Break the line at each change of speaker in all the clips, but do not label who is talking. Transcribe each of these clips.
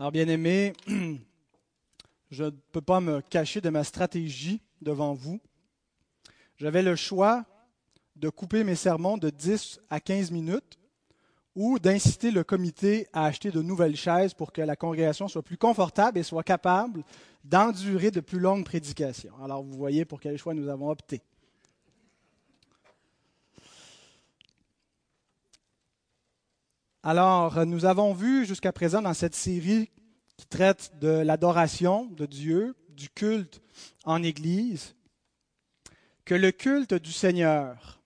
Alors, bien aimé, je ne peux pas me cacher de ma stratégie devant vous. J'avais le choix de couper mes sermons de 10 à 15 minutes ou d'inciter le comité à acheter de nouvelles chaises pour que la congrégation soit plus confortable et soit capable d'endurer de plus longues prédications. Alors, vous voyez pour quel choix nous avons opté. Alors, nous avons vu jusqu'à présent dans cette série qui traite de l'adoration de Dieu, du culte en Église, que le culte du Seigneur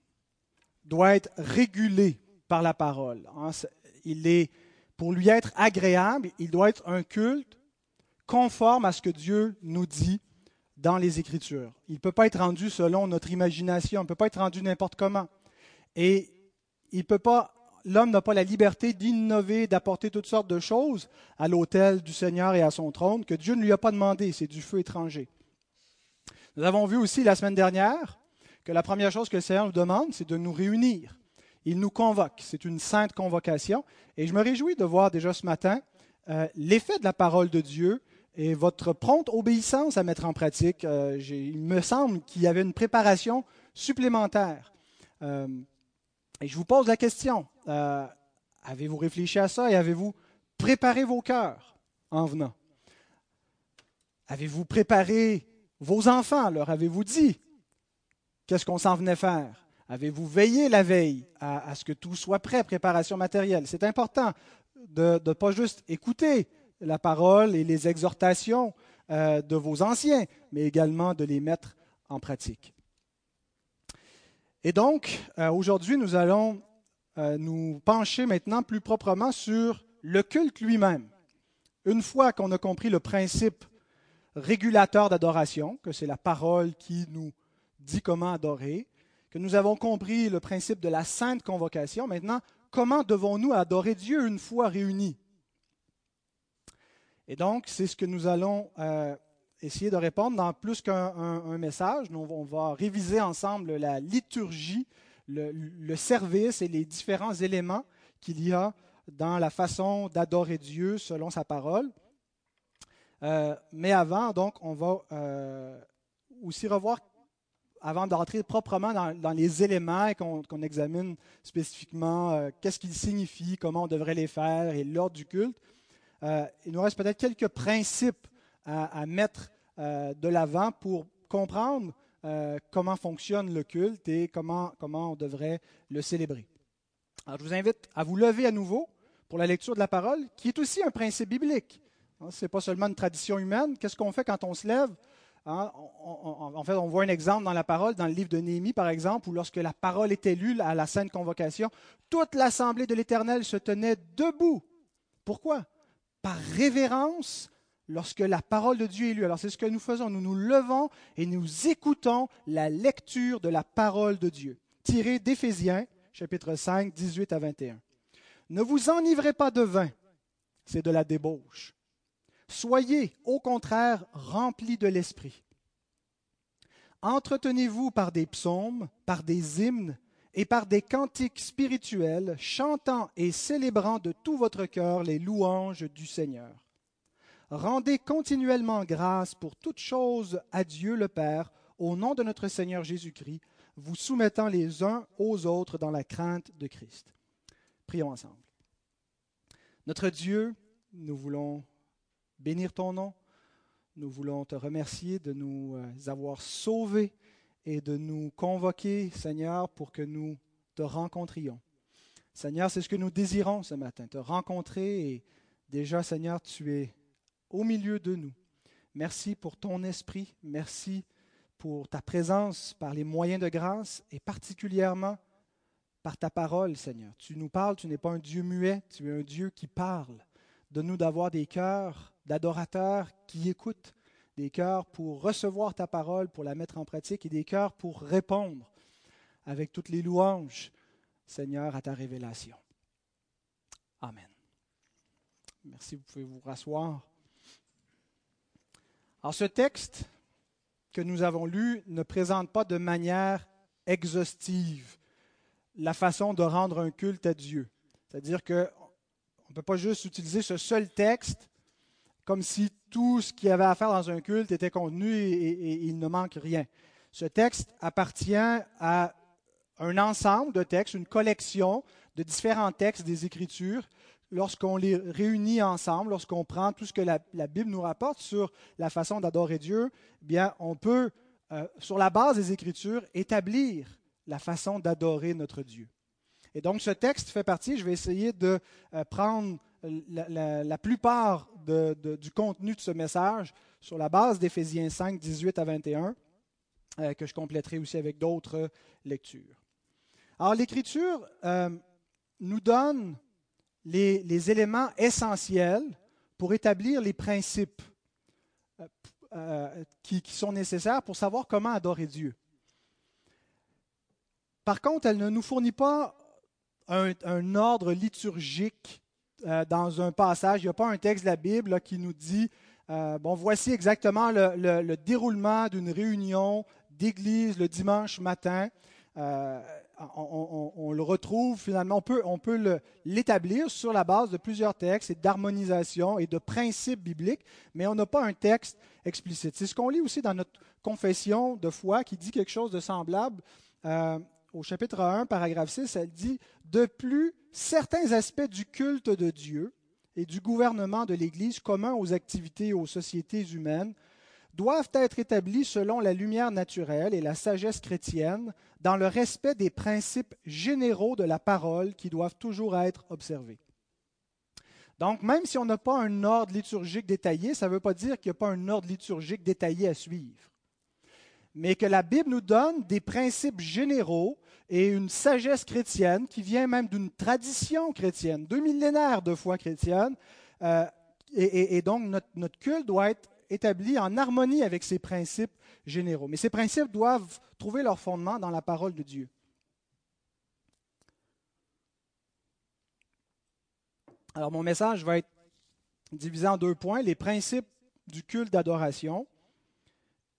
doit être régulé par la parole. Il est, pour lui être agréable, il doit être un culte conforme à ce que Dieu nous dit dans les Écritures. Il ne peut pas être rendu selon notre imagination, il ne peut pas être rendu n'importe comment. Et il peut pas l'homme n'a pas la liberté d'innover, d'apporter toutes sortes de choses à l'autel du Seigneur et à son trône que Dieu ne lui a pas demandé. C'est du feu étranger. Nous avons vu aussi la semaine dernière que la première chose que le Seigneur nous demande, c'est de nous réunir. Il nous convoque. C'est une sainte convocation. Et je me réjouis de voir déjà ce matin euh, l'effet de la parole de Dieu et votre prompte obéissance à mettre en pratique. Euh, il me semble qu'il y avait une préparation supplémentaire. Euh, et je vous pose la question, euh, avez-vous réfléchi à ça et avez-vous préparé vos cœurs en venant? Avez-vous préparé vos enfants? Leur avez-vous dit qu'est-ce qu'on s'en venait faire? Avez-vous veillé la veille à, ce que tout soit prêt, préparation matérielle? C'est important de ne pas juste écouter la parole et les exhortations euh, de vos anciens, mais également de les mettre en pratique. Et donc, euh, aujourd'hui, nous allons euh, nous pencher maintenant plus proprement sur le culte lui-même. Une fois qu'on a compris le principe régulateur d'adoration, que c'est la parole qui nous dit comment adorer, que nous avons compris le principe de la sainte convocation, maintenant, comment devons-nous adorer Dieu une fois réunis? Et donc, c'est ce que nous allons euh, essayer de répondre dans plus qu'un message. Nous, on va réviser ensemble la liturgie, le, service et les différents éléments qu'il y a dans la façon d'adorer Dieu selon sa parole. Euh, mais avant, donc, on va euh, aussi revoir, avant d'entrer proprement dans, les éléments et qu'on examine spécifiquement euh, qu'est-ce qu'ils signifient, comment on devrait les faire et l'ordre du culte, il nous reste peut-être quelques principes à, mettre euh, de l'avant pour comprendre euh, comment fonctionne le culte et comment, comment on devrait le célébrer. Alors, je vous invite à vous lever à nouveau pour la lecture de la parole, qui est aussi un principe biblique. Hein, Ce n'est pas seulement une tradition humaine. Qu'est-ce qu'on fait quand on se lève? Hein, En fait, on voit un exemple dans la parole, dans le livre de Néhémie, par exemple, où lorsque la parole était lue à la sainte convocation, toute l'assemblée de l'Éternel se tenait debout. Pourquoi? Par révérence lorsque la parole de Dieu est lue. Alors c'est ce que nous faisons. Nous nous levons et nous écoutons la lecture de la parole de Dieu, tirée d'Éphésiens, chapitre 5, 18 à 21. Ne vous enivrez pas de vin, c'est de la débauche. Soyez, au contraire, remplis de l'Esprit. Entretenez-vous par des psaumes, par des hymnes et par des cantiques spirituels, chantant et célébrant de tout votre cœur les louanges du Seigneur Rendez continuellement grâce pour toutes choses à Dieu le Père, au nom de notre Seigneur Jésus-Christ, vous soumettant les uns aux autres dans la crainte de Christ. Prions ensemble. Notre Dieu, nous voulons bénir ton nom. Nous voulons te remercier de nous euh, avoir sauvés et de nous convoquer, Seigneur, pour que nous te rencontrions. Seigneur, c'est ce que nous désirons ce matin, te rencontrer et déjà, Seigneur, tu es au milieu de nous. Merci pour ton esprit. Merci pour ta présence par les moyens de grâce et particulièrement par ta parole, Seigneur. Tu nous parles, tu n'es pas un Dieu muet, tu es un Dieu qui parle. Donne-nous d'avoir des cœurs d'adorateurs qui écoutent, des cœurs pour recevoir ta parole, pour la mettre en pratique et des cœurs pour répondre avec toutes les louanges, Seigneur, à ta révélation. Amen. Merci, vous pouvez vous rasseoir. Alors ce texte que nous avons lu ne présente pas de manière exhaustive la façon de rendre un culte à Dieu. C'est-à-dire qu'on ne peut pas juste utiliser ce seul texte comme si tout ce qu'il y avait à faire dans un culte était contenu et, il ne manque rien. Ce texte appartient à un ensemble de textes, une collection de différents textes des Écritures. Lorsqu'on les réunit ensemble, lorsqu'on prend tout ce que la, Bible nous rapporte sur la façon d'adorer Dieu, eh bien, on peut, euh, sur la base des Écritures, établir la façon d'adorer notre Dieu. Et donc, ce texte fait partie, je vais essayer de euh, prendre la, plupart du contenu de ce message sur la base d'Éphésiens 5, 18 à 21, euh, que je compléterai aussi avec d'autres lectures. Alors, l'Écriture nous donne les, éléments essentiels pour établir les principes qui, sont nécessaires pour savoir comment adorer Dieu. Par contre, elle ne nous fournit pas un, ordre liturgique euh, dans un passage. Il n'y a pas un texte de la Bible qui nous dit, euh, bon, voici exactement le, déroulement d'une réunion d'église le dimanche matin. Euh, on, le retrouve finalement, on peut, on peut l'établir sur la base de plusieurs textes et d'harmonisation et de principes bibliques, mais on n'a pas un texte explicite. C'est ce qu'on lit aussi dans notre confession de foi qui dit quelque chose de semblable au chapitre 1, paragraphe 6, elle dit De plus, certains aspects du culte de Dieu et du gouvernement de l'Église commun aux activités et aux sociétés humaines doivent être établis selon la lumière naturelle et la sagesse chrétienne, dans le respect des principes généraux de la parole qui doivent toujours être observés. Donc, même si on n'a pas un ordre liturgique détaillé, ça ne veut pas dire qu'il n'y a pas un ordre liturgique détaillé à suivre mais que la Bible nous donne des principes généraux et une sagesse chrétienne qui vient même d'une tradition chrétienne, deux millénaires de foi chrétienne. Euh, et, donc, notre, notre culte doit être établi en harmonie avec ces principes généraux. Mais ces principes doivent trouver leur fondement dans la parole de Dieu. Alors, mon message va être divisé en deux points, les principes du culte d'adoration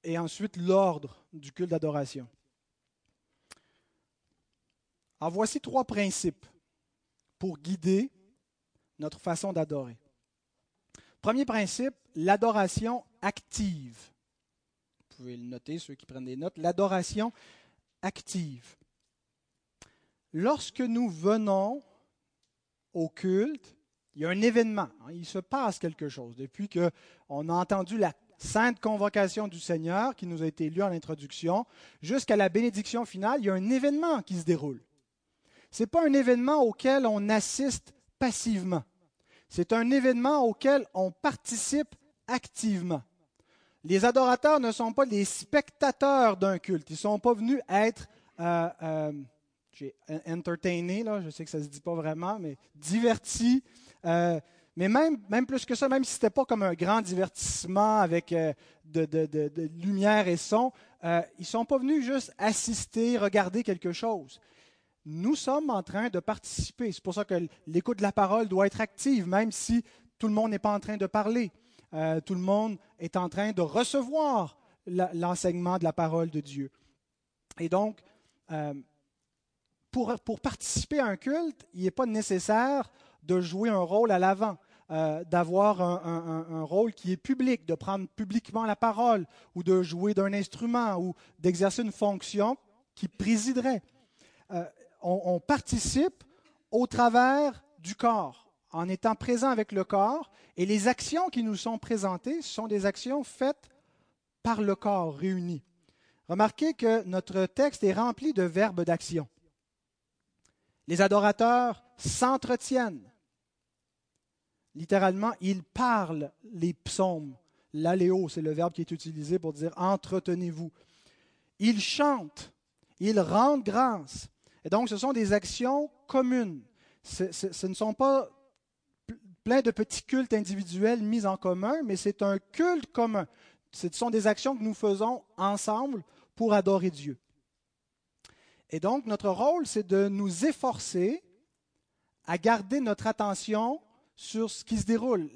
et ensuite l'ordre du culte d'adoration. Alors voici trois principes pour guider notre façon d'adorer. Premier principe, l'adoration active. Vous pouvez le noter, ceux qui prennent des notes, l'adoration active. Lorsque nous venons au culte, il y a un événement, hein, il se passe quelque chose. Depuis qu'on a entendu la sainte convocation du Seigneur qui nous a été lue en introduction, jusqu'à la bénédiction finale, il y a un événement qui se déroule. Ce n'est pas un événement auquel on assiste passivement. C'est un événement auquel on participe activement. Les adorateurs ne sont pas des spectateurs d'un culte. Ils ne sont pas venus être euh, euh, entertainés, là, je sais que ça ne se dit pas vraiment, mais divertis. Euh, mais même, même plus que ça, même si ce n'était pas comme un grand divertissement avec euh, de, lumière et son, euh, ils ne sont pas venus juste assister, regarder quelque chose. Nous sommes en train de participer. C'est pour ça que l'écoute de la parole doit être active, même si tout le monde n'est pas en train de parler. Euh, tout le monde est en train de recevoir l'enseignement de la parole de Dieu. Et donc, pour, pour participer à un culte, il n'est pas nécessaire de jouer un rôle à l'avant. Euh, d'avoir un, rôle qui est public, de prendre publiquement la parole, ou de jouer d'un instrument, ou d'exercer une fonction qui présiderait. Euh, on, participe au travers du corps, en étant présent avec le corps, et les actions qui nous sont présentées sont des actions faites par le corps réuni. Remarquez que notre texte est rempli de verbes d'action. Les adorateurs s'entretiennent, littéralement, il parle les psaumes. L'aléo, c'est le verbe qui est utilisé pour dire entretenez-vous. Il chante, il rend grâce. Et donc, ce sont des actions communes. Ce, ne sont pas plein de petits cultes individuels mis en commun, mais c'est un culte commun. Ce sont des actions que nous faisons ensemble pour adorer Dieu. Et donc, notre rôle, c'est de nous efforcer à garder notre attention sur ce qui se déroule.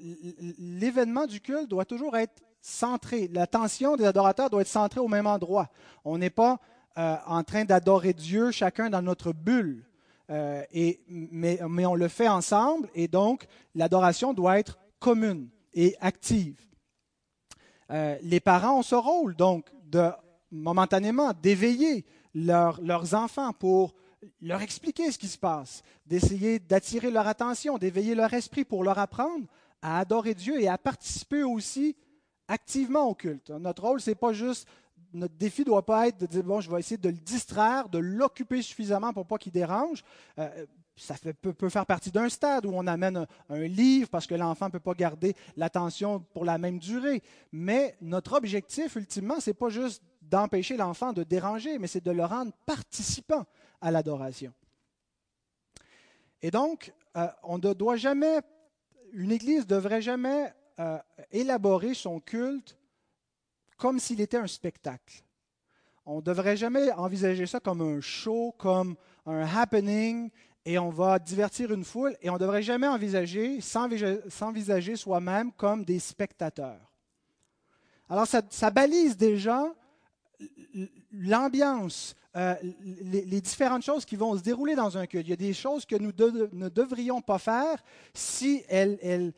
L'événement du culte doit toujours être centré. L'attention des adorateurs doit être centrée au même endroit. On n'est pas euh, en train d'adorer Dieu chacun dans notre bulle. Euh, et, mais, mais, on le fait ensemble et donc l'adoration doit être commune. et active. Euh, les parents ont ce rôle, donc, de momentanément d'éveiller leurs enfants pour leur expliquer ce qui se passe, d'essayer d'attirer leur attention, d'éveiller leur esprit pour leur apprendre à adorer Dieu et à participer aussi activement au culte. Notre rôle, c'est pas juste, notre défi ne doit pas être de dire, bon, je vais essayer de le distraire, de l'occuper suffisamment pour pas qu'il dérange. Euh, ça peut, faire partie d'un stade où on amène un, livre parce que l'enfant ne peut pas garder l'attention pour la même durée. Mais notre objectif, ultimement, ce n'est pas juste d'empêcher l'enfant de déranger, mais c'est de le rendre participant à l'adoration. Et donc, euh, on ne doit jamais, une Église ne devrait jamais euh, élaborer son culte comme s'il était un spectacle. On ne devrait jamais envisager ça comme un show, comme un happening, et on va divertir une foule, et on ne devrait jamais envisager, s'envisager soi-même comme des spectateurs. Alors ça, balise déjà l'ambiance, euh, les, différentes choses qui vont se dérouler dans un culte. Il y a des choses que nous ne devrions pas faire si elles,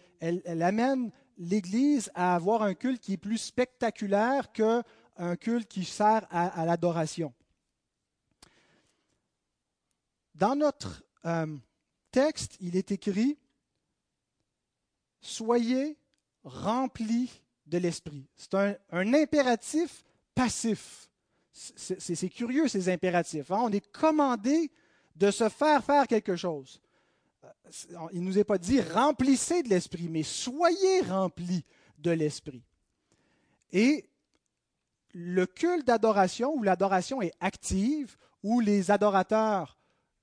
amènent l'Église à avoir un culte qui est plus spectaculaire qu'un culte qui sert à, l'adoration. Dans notre euh, texte, il est écrit Soyez remplis de l'Esprit. C'est un impératif passif. C'est curieux, ces impératifs. Hein. On est commandé de se faire faire quelque chose. Il ne nous est pas dit remplissez de l'esprit, mais soyez remplis de l'esprit. Et le culte d'adoration, où l'adoration est active, où les adorateurs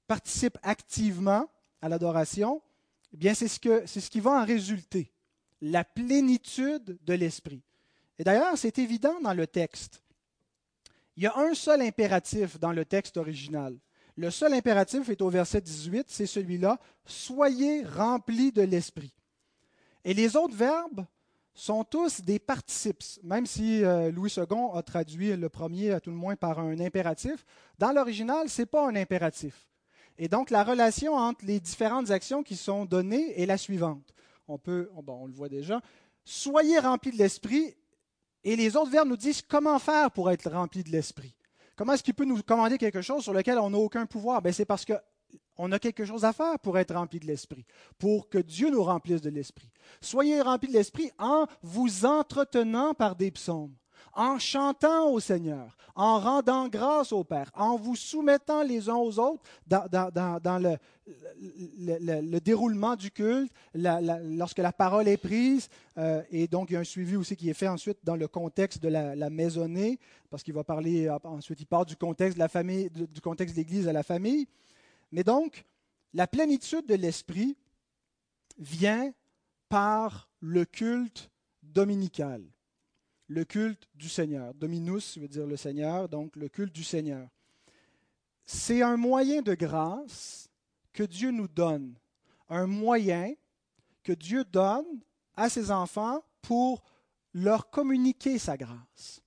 participent activement à l'adoration, eh bien c'est ce, c'est ce qui va en résulter, la plénitude de l'esprit. Et d'ailleurs, c'est évident dans le texte. Il y a un seul impératif dans le texte original. Le seul impératif est au verset 18, c'est celui-là, Soyez remplis de l'Esprit. Et les autres verbes sont tous des participes, même si euh, Louis II a traduit le premier à tout le moins par un impératif. Dans l'original, ce n'est pas un impératif. Et donc, la relation entre les différentes actions qui sont données est la suivante. On peut, bon, on le voit déjà, soyez remplis de l'esprit et les autres verbes nous disent comment faire pour être rempli de l'Esprit. Comment est-ce qu'il peut nous commander quelque chose sur lequel on n'a aucun pouvoir? Ben, C'est parce qu'on a quelque chose à faire pour être rempli de l'Esprit, pour que Dieu nous remplisse de l'Esprit. Soyez remplis de l'Esprit en vous entretenant par des psaumes, en chantant au Seigneur, en rendant grâce au Père, en vous soumettant les uns aux autres dans, le, le, déroulement du culte, lorsque la parole est prise, euh, et donc il y a un suivi aussi qui est fait ensuite dans le contexte de la, maisonnée, parce qu'il va parler euh, ensuite, il part du contexte de la famille, du contexte de l'Église à la famille. Mais donc, la plénitude de l'esprit vient par le culte dominical le culte du Seigneur. Dominus veut dire le Seigneur, donc le culte du Seigneur. C'est un moyen de grâce que Dieu nous donne, un moyen que Dieu donne à ses enfants pour leur communiquer sa grâce.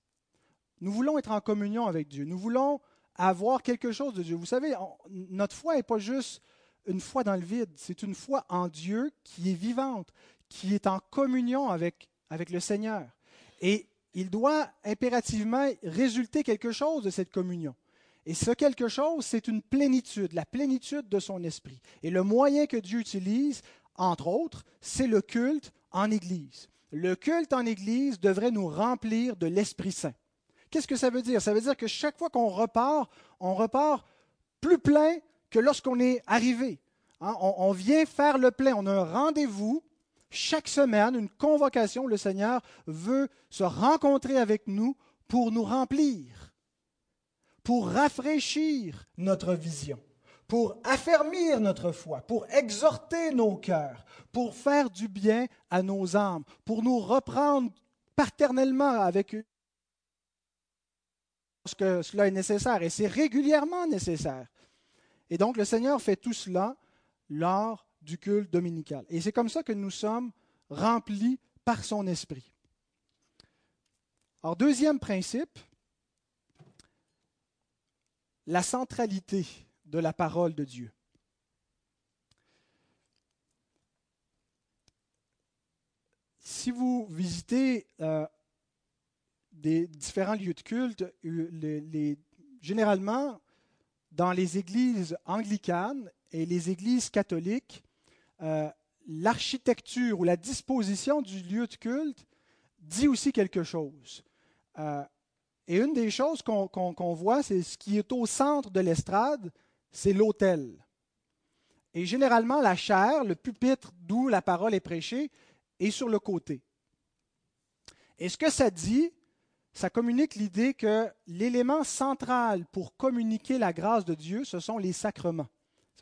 Nous voulons être en communion avec Dieu, nous voulons avoir quelque chose de Dieu. Vous savez, notre foi n'est pas juste une foi dans le vide, c'est une foi en Dieu qui est vivante, qui est en communion avec, avec le Seigneur. Et il doit impérativement résulter quelque chose de cette communion. Et ce quelque chose, c'est une plénitude, la plénitude de son esprit. Et le moyen que Dieu utilise, entre autres, c'est le culte en Église. Le culte en Église devrait nous remplir de l'Esprit Saint. Qu'est-ce que ça veut dire? Ça veut dire que chaque fois qu'on repart, on repart plus plein que lorsqu'on est arrivé. Hein, on, on vient faire le plein, on a un rendez-vous chaque semaine, une convocation, le Seigneur veut se rencontrer avec nous pour nous remplir, pour rafraîchir notre vision, pour affermir notre foi, pour exhorter nos cœurs, pour faire du bien à nos âmes, pour nous reprendre paternellement avec eux lorsque cela est nécessaire, et c'est régulièrement nécessaire. Et donc le Seigneur fait tout cela lors du culte dominical. Et c'est comme ça que nous sommes remplis par son esprit. Alors, deuxième principe, la centralité de la parole de Dieu. si vous visitez euh, des différents lieux de culte, les, généralement, dans les églises anglicanes et les églises catholiques, euh, l'architecture ou la disposition du lieu de culte dit aussi quelque chose. Euh, et une des choses qu'on voit, c'est ce qui est au centre de l'estrade, c'est l'autel. Et généralement, la chair, le pupitre d'où la parole est prêchée, est sur le côté. Et ce que ça dit, ça communique l'idée que l'élément central pour communiquer la grâce de Dieu, ce sont les sacrements.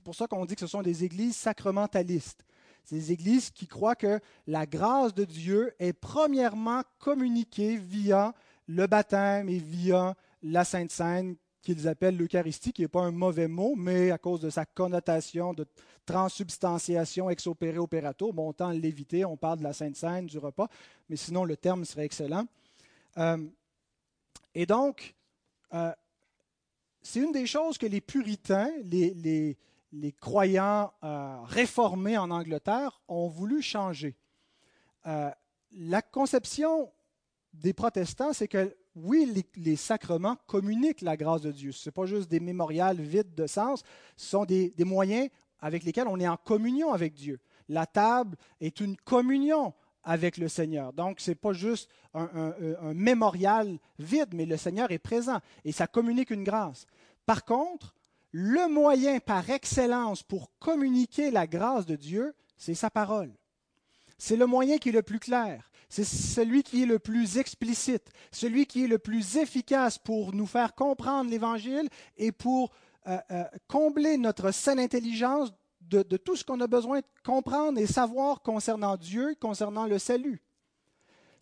C'est pour ça qu'on dit que ce sont des églises sacramentalistes. C'est des églises qui croient que la grâce de Dieu est premièrement communiquée via le baptême et via la Sainte Seine qu'ils appellent l'Eucharistie, qui n'est pas un mauvais mot, mais à cause de sa connotation de transsubstantiation ex opere operato, bon, autant l'éviter, on parle de la Sainte Seine, du repas, mais sinon le terme serait excellent. Euh, et donc, euh, c'est une des choses que les puritains, les, croyants euh, réformés en Angleterre ont voulu changer. la conception des protestants, c'est que oui, les, sacrements communiquent la grâce de Dieu. Ce n'est pas juste des mémorials vides de sens, ce sont des, moyens avec lesquels on est en communion avec Dieu. La table est une communion avec le Seigneur. Donc, ce n'est pas juste un, mémorial vide, mais le Seigneur est présent et ça communique une grâce. Par contre, le moyen par excellence pour communiquer la grâce de Dieu, c'est sa parole. C'est le moyen qui est le plus clair. C'est celui qui est le plus explicite, celui qui est le plus efficace pour nous faire comprendre l'Évangile et pour euh, euh, combler notre saine intelligence de, tout ce qu'on a besoin de comprendre et savoir concernant Dieu, concernant le salut.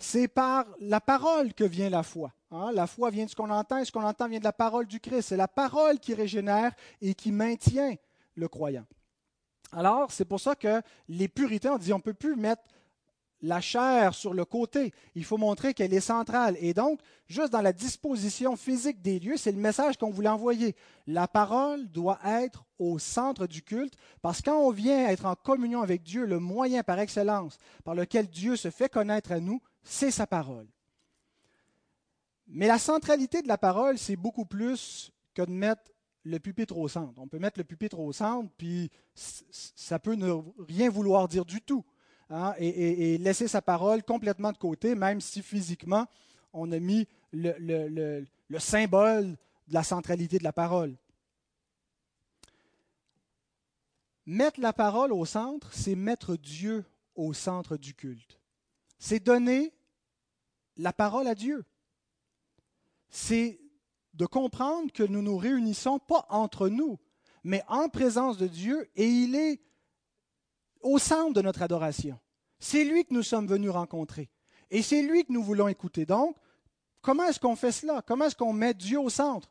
C'est par la parole que vient la foi. Hein. La foi vient de ce qu'on entend et ce qu'on entend vient de la parole du Christ. C'est la parole qui régénère et qui maintient le croyant. Alors, c'est pour ça que les puritains ont dit on ne peut plus mettre la chair sur le côté. Il faut montrer qu'elle est centrale. Et donc, juste dans la disposition physique des lieux, c'est le message qu'on voulait envoyer. La parole doit être au centre du culte, parce que quand on vient être en communion avec Dieu, le moyen par excellence par lequel Dieu se fait connaître à nous, c'est sa parole. Mais la centralité de la parole, c'est beaucoup plus que de mettre le pupitre au centre. On peut mettre le pupitre au centre, puis ça peut ne rien vouloir dire du tout. Hein, et, laisser sa parole complètement de côté, même si physiquement, on a mis le, symbole de la centralité de la parole. Mettre la parole au centre, c'est mettre Dieu au centre du culte. C'est donner la parole à Dieu. C'est de comprendre que nous nous réunissons pas entre nous, mais en présence de Dieu, et il est au centre de notre adoration. C'est lui que nous sommes venus rencontrer. Et c'est lui que nous voulons écouter. Donc, comment est-ce qu'on fait cela? Comment est-ce qu'on met Dieu au centre?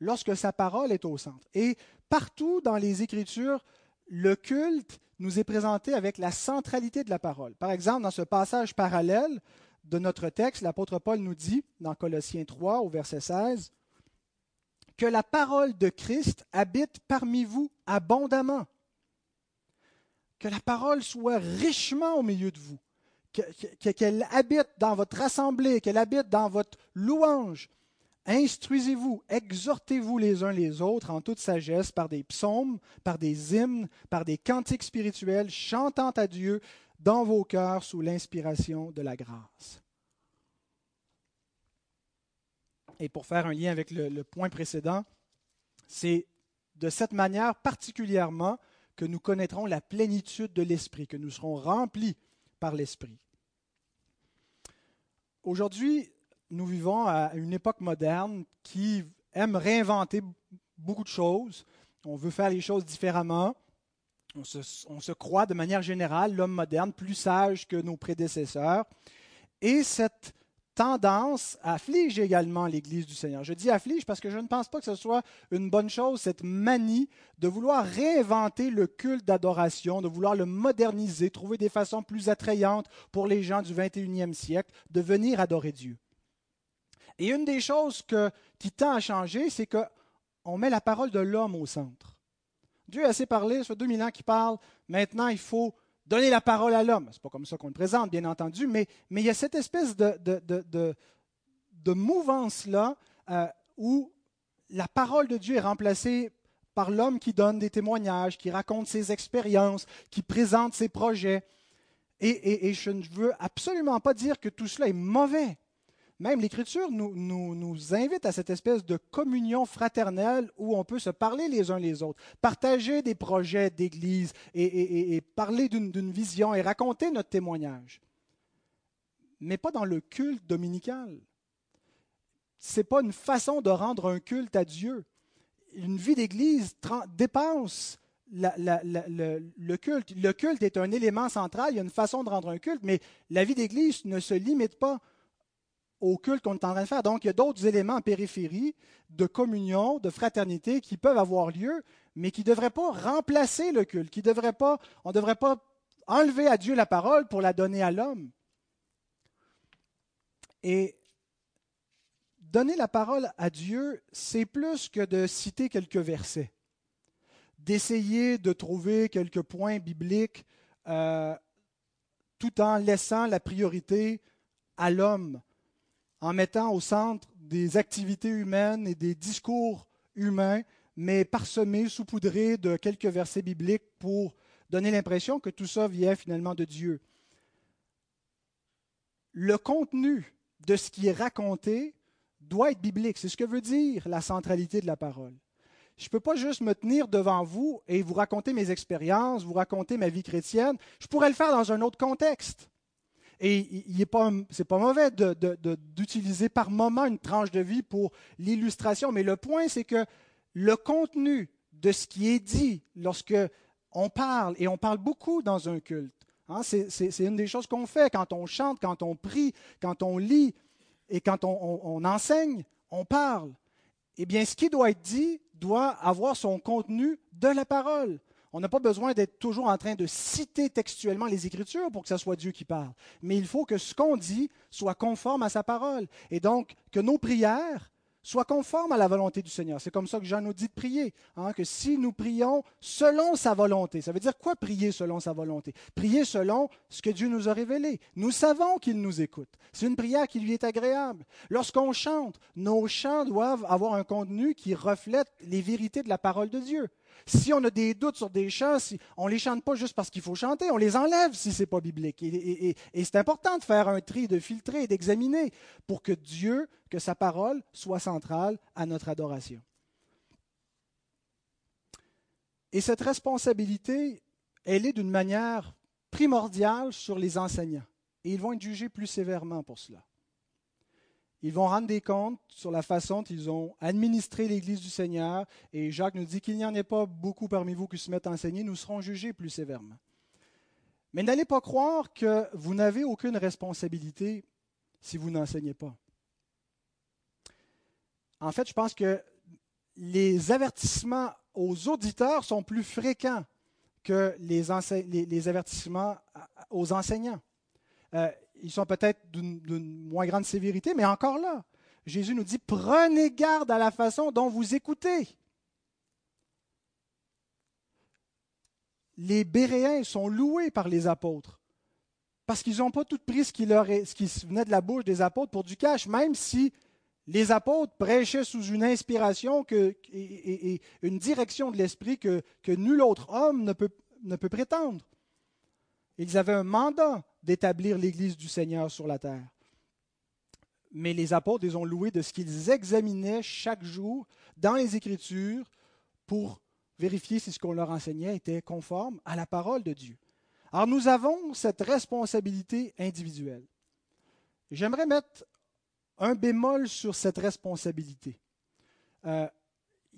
Lorsque sa parole est au centre. Et partout dans les Écritures, le culte nous est présenté avec la centralité de la parole. Par exemple, dans ce passage parallèle de notre texte, l'apôtre Paul nous dit, dans Colossiens 3, au verset 16, que la parole de Christ habite parmi vous abondamment que la parole soit richement au milieu de vous, qu'elle habite dans votre assemblée, qu'elle habite dans votre louange. Instruisez-vous, exhortez-vous les uns les autres en toute sagesse par des psaumes, par des hymnes, par des cantiques spirituels, chantant à Dieu dans vos cœurs sous l'inspiration de la grâce. Et pour faire un lien avec le, le point précédent, c'est de cette manière particulièrement que nous connaîtrons la plénitude de l'Esprit, que nous serons remplis par l'Esprit. Aujourd'hui, nous vivons à une époque moderne qui aime réinventer beaucoup de choses. On veut faire les choses différemment. On se, croit de manière générale, l'homme moderne, plus sage que nos prédécesseurs. Et cette tendance afflige également l'Église du Seigneur. Je dis afflige parce que je ne pense pas que ce soit une bonne chose, cette manie de vouloir réinventer le culte d'adoration, de vouloir le moderniser, trouver des façons plus attrayantes pour les gens du 21e siècle de venir adorer Dieu. Et une des choses qui tend à changer, c'est qu'on met la parole de l'homme au centre. Dieu a assez parlé, ça fait 2000 ans qu'il parle, maintenant il faut donner la parole à l'homme. Ce n'est pas comme ça qu'on le présente, bien entendu, mais, il y a cette espèce de, mouvance-là euh, où la parole de Dieu est remplacée par l'homme qui donne des témoignages, qui raconte ses expériences, qui présente ses projets. Et, et, je ne veux absolument pas dire que tout cela est mauvais. Même l'Écriture nous, invite à cette espèce de communion fraternelle où on peut se parler les uns les autres, partager des projets d'Église et, et parler d'une vision et raconter notre témoignage. Mais pas dans le culte dominical. Ce n'est pas une façon de rendre un culte à Dieu. Une vie d'Église dépense le, culte. Le culte est un élément central, il y a une façon de rendre un culte, mais la vie d'Église ne se limite pas au culte qu'on est en train de faire. Donc, il y a d'autres éléments en périphérie de communion, de fraternité qui peuvent avoir lieu, mais qui ne devraient pas remplacer le culte, qui devraient pas, on ne devrait pas enlever à Dieu la parole pour la donner à l'homme. Et donner la parole à Dieu, c'est plus que de citer quelques versets, d'essayer de trouver quelques points bibliques euh, tout en laissant la priorité à l'homme en mettant au centre des activités humaines et des discours humains, mais parsemés, saupoudrés de quelques versets bibliques pour donner l'impression que tout ça vient finalement de Dieu. Le contenu de ce qui est raconté doit être biblique. C'est ce que veut dire la centralité de la parole. Je ne peux pas juste me tenir devant vous et vous raconter mes expériences, vous raconter ma vie chrétienne. Je pourrais le faire dans un autre contexte. Et ce n'est pas, pas mauvais d'utiliser par moment une tranche de vie pour l'illustration, mais le point, c'est que le contenu de ce qui est dit lorsque on parle, et on parle beaucoup dans un culte, hein, c'est une des choses qu'on fait quand on chante, quand on prie, quand on lit et quand on enseigne, on parle. Eh bien, ce qui doit être dit doit avoir son contenu de la parole. On n'a pas besoin d'être toujours en train de citer textuellement les Écritures pour que ce soit Dieu qui parle. Mais il faut que ce qu'on dit soit conforme à sa parole. Et donc, que nos prières soit conforme à la volonté du Seigneur. C'est comme ça que Jean nous dit de prier, hein, que si nous prions selon sa volonté, ça veut dire quoi prier selon sa volonté? Prier selon ce que Dieu nous a révélé. Nous savons qu'il nous écoute. C'est une prière qui lui est agréable. Lorsqu'on chante, nos chants doivent avoir un contenu qui reflète les vérités de la parole de Dieu. Si on a des doutes sur des chants, si, on ne les chante pas juste parce qu'il faut chanter, on les enlève si ce n'est pas biblique. Et, et c'est important de faire un tri, de filtrer, d'examiner pour que Dieu, que sa parole soit centrale à notre adoration. Et cette responsabilité, elle est d'une manière primordiale sur les enseignants. Et ils vont être jugés plus sévèrement pour cela. Ils vont rendre des comptes sur la façon dont ils ont administré l'Église du Seigneur. Et Jacques nous dit qu'il n'y en ait pas beaucoup parmi vous qui se mettent à enseigner. Nous serons jugés plus sévèrement. Mais n'allez pas croire que vous n'avez aucune responsabilité si vous n'enseignez pas. En fait, je pense que les avertissements aux auditeurs sont plus fréquents que les, avertissements aux enseignants. Euh, ils sont peut-être d'une moins grande sévérité, mais encore là, Jésus nous dit, prenez garde à la façon dont vous écoutez. Les Béréens sont loués par les apôtres parce qu'ils n'ont pas tout pris ce qui, leur venait de la bouche des apôtres pour du cash, même si les apôtres prêchaient sous une inspiration et, une direction de l'esprit que, nul autre homme ne peut prétendre. Ils avaient un mandat d'établir l'Église du Seigneur sur la terre. Mais les apôtres les ont loués de ce qu'ils examinaient chaque jour dans les Écritures pour vérifier si ce qu'on leur enseignait était conforme à la parole de Dieu. Alors nous avons cette responsabilité individuelle. J'aimerais mettre un bémol sur cette responsabilité. Euh,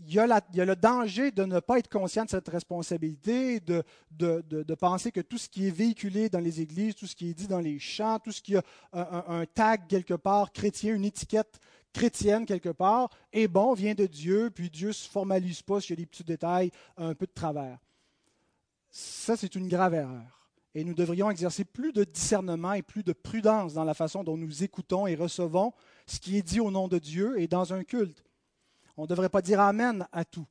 il y, a le danger de ne pas être conscient de cette responsabilité, de, penser que tout ce qui est véhiculé dans les églises, tout ce qui est dit dans les chants, tout ce qui a un, tag quelque part chrétien, une étiquette chrétienne quelque part, est bon, vient de Dieu, puis Dieu ne se formalise pas s'il y a des petits détails un peu de travers. Ça, c'est une grave erreur. Et nous devrions exercer plus de discernement et plus de prudence dans la façon dont nous écoutons et recevons ce qui est dit au nom de Dieu et dans un culte. On ne devrait pas dire Amen à tout.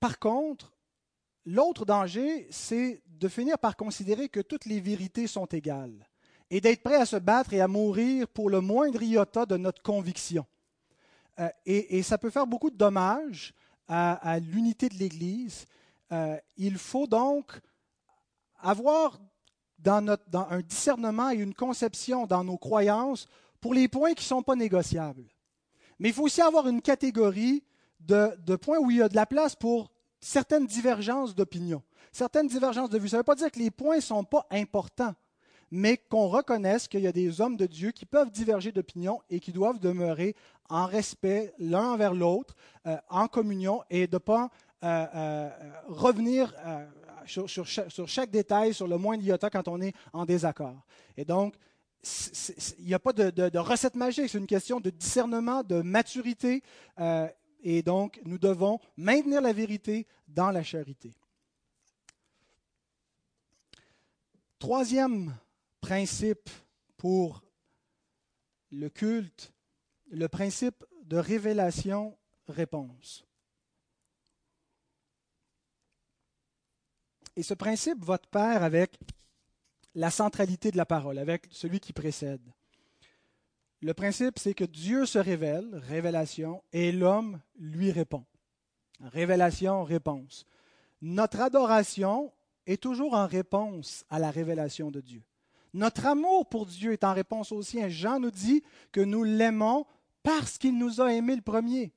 Par contre, l'autre danger, c'est de finir par considérer que toutes les vérités sont égales et d'être prêt à se battre et à mourir pour le moindre iota de notre conviction. Euh, et, ça peut faire beaucoup de dommages à, l'unité de l'Église. Euh, il faut donc avoir un discernement et une conception dans nos croyances pour les points qui ne sont pas négociables. Mais il faut aussi avoir une catégorie de, points où il y a de la place pour certaines divergences d'opinion, certaines divergences de vue. Ça ne veut pas dire que les points ne sont pas importants, mais qu'on reconnaisse qu'il y a des hommes de Dieu qui peuvent diverger d'opinion et qui doivent demeurer en respect l'un envers l'autre, euh, en communion, et de ne pas euh, euh, revenir sur, chaque, détail, sur le moindre iota quand on est en désaccord. Et donc, il n'y a pas de, recette magique, c'est une question de discernement, de maturité, et donc nous devons maintenir la vérité dans la charité. Troisième principe pour le culte, le principe de révélation-réponse. Et ce principe va de pair avec la centralité de la parole, avec celui qui précède. Le principe, c'est que Dieu se révèle, révélation, et l'homme lui répond. Révélation, réponse. Notre adoration est toujours en réponse à la révélation de Dieu. Notre amour pour Dieu est en réponse au sien. Jean nous dit que nous l'aimons parce qu'il nous a aimés le premier.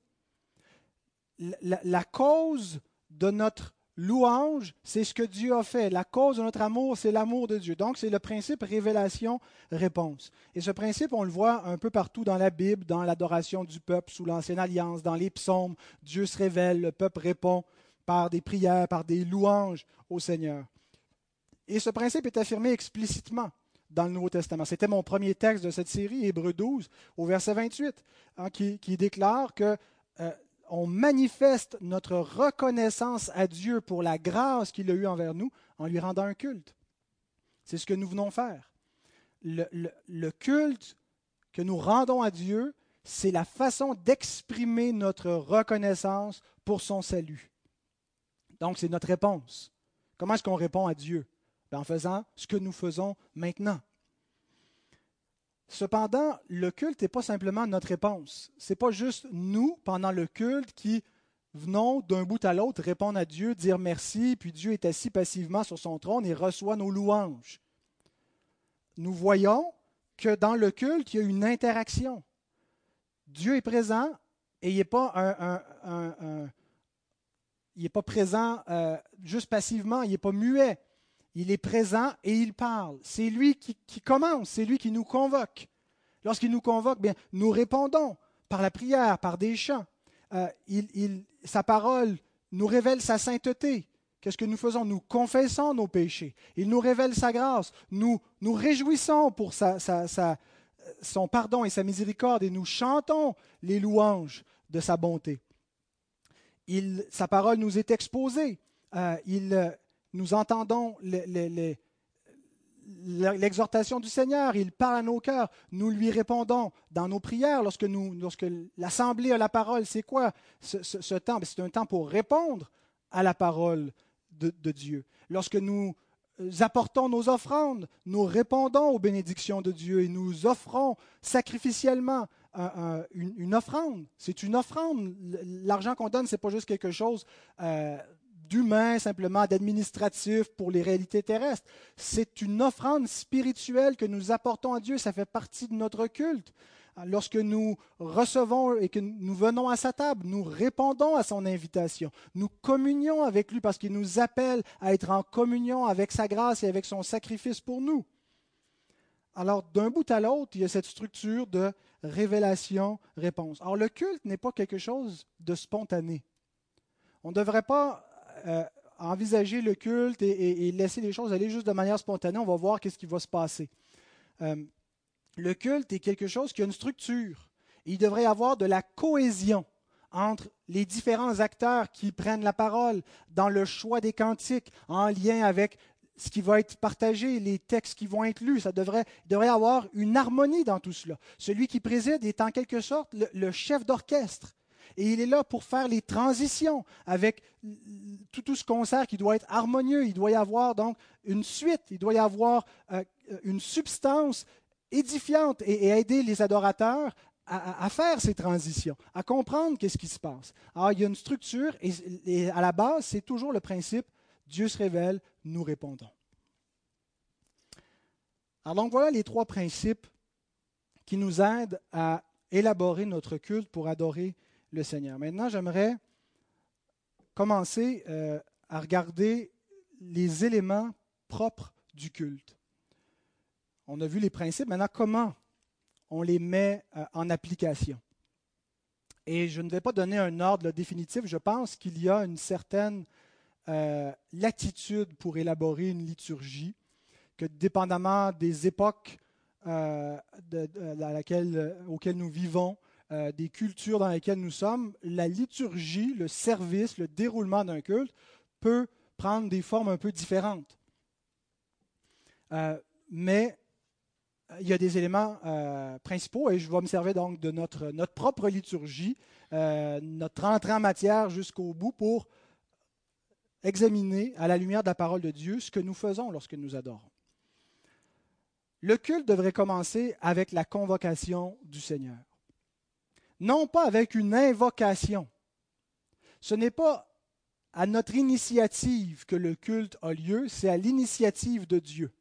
La, cause de notre louange, c'est ce que Dieu a fait. La cause de notre amour, c'est l'amour de Dieu. Donc, c'est le principe révélation-réponse. Et ce principe, on le voit un peu partout dans la Bible, dans l'adoration du peuple sous l'Ancienne Alliance, dans les psaumes. Dieu se révèle, le peuple répond par des prières, par des louanges au Seigneur. Et ce principe est affirmé explicitement dans le Nouveau Testament. C'était mon premier texte de cette série, Hébreu 12, au verset 28, hein, qui, déclare que euh, on manifeste notre reconnaissance à Dieu pour la grâce qu'il a eue envers nous en lui rendant un culte. C'est ce que nous venons faire. le culte que nous rendons à Dieu, c'est la façon d'exprimer notre reconnaissance pour son salut. Donc, c'est notre réponse. Comment est-ce qu'on répond à Dieu? Ben, en faisant ce que nous faisons maintenant. Cependant, le culte n'est pas simplement notre réponse. Ce n'est pas juste nous, pendant le culte, qui venons d'un bout à l'autre répondre à Dieu, dire merci, puis Dieu est assis passivement sur son trône et reçoit nos louanges. Nous voyons que dans le culte, il y a une interaction. Dieu est présent et il n'est pas un, il pas présent euh, juste passivement, il n'est pas muet. Il est présent et il parle. C'est lui qui, commence, c'est lui qui nous convoque. Lorsqu'il nous convoque, bien, nous répondons par la prière, par des chants. Euh, il, sa parole nous révèle sa sainteté. Qu'est-ce que nous faisons? Nous confessons nos péchés. Il nous révèle sa grâce. Nous nous réjouissons pour son pardon et sa miséricorde et nous chantons les louanges de sa bonté. Sa parole nous est exposée. Euh, il, nous entendons l'exhortation du Seigneur, il parle à nos cœurs, nous lui répondons dans nos prières lorsque, lorsque l'Assemblée a la parole. C'est quoi ce, temps C'est un temps pour répondre à la parole de, Dieu. Lorsque nous apportons nos offrandes, nous répondons aux bénédictions de Dieu et nous offrons sacrificiellement une, offrande. C'est une offrande. L'argent qu'on donne, ce n'est pas juste quelque chose euh, d'humain, simplement d'administratif pour les réalités terrestres. C'est une offrande spirituelle que nous apportons à Dieu. Ça fait partie de notre culte. Lorsque nous recevons et que nous venons à sa table, nous répondons à son invitation. Nous communions avec lui parce qu'il nous appelle à être en communion avec sa grâce et avec son sacrifice pour nous. Alors, d'un bout à l'autre, il y a cette structure de révélation-réponse. Alors, le culte n'est pas quelque chose de spontané. On ne devrait pas euh, envisager le culte et, laisser les choses aller juste de manière spontanée. On va voir qu'est-ce qui va se passer. Euh, le culte est quelque chose qui a une structure. il devrait y avoir de la cohésion entre les différents acteurs qui prennent la parole dans le choix des cantiques, en lien avec ce qui va être partagé, les textes qui vont être lus. Ça devrait, il devrait y avoir une harmonie dans tout cela. Celui qui préside est en quelque sorte le chef d'orchestre. Et il est là pour faire les transitions avec tout, tout ce concert qui doit être harmonieux. Il doit y avoir donc une suite, il doit y avoir euh, une substance édifiante et, aider les adorateurs à, faire ces transitions, à comprendre qu'est-ce qui se passe. Alors, il y a une structure et à la base, c'est toujours le principe Dieu se révèle, nous répondons. Alors donc voilà les trois principes qui nous aident à élaborer notre culte pour adorer le Seigneur. Maintenant, j'aimerais commencer euh, à regarder les éléments propres du culte. On a vu les principes, maintenant comment on les met euh, en application? Et je ne vais pas donner un ordre définitif, je pense qu'il y a une certaine euh, latitude pour élaborer une liturgie, que dépendamment des époques auxquelles nous vivons, euh, des cultures dans lesquelles nous sommes, la liturgie, le service, le déroulement d'un culte peut prendre des formes un peu différentes. mais il y a des éléments principaux et je vais me servir donc de notre propre liturgie, notre entrée en matière jusqu'au bout pour examiner à la lumière de la parole de Dieu ce que nous faisons lorsque nous adorons. Le culte devrait commencer avec la convocation du Seigneur. Non pas avec une invocation. Ce n'est pas à notre initiative que le culte a lieu, c'est à l'initiative de Dieu.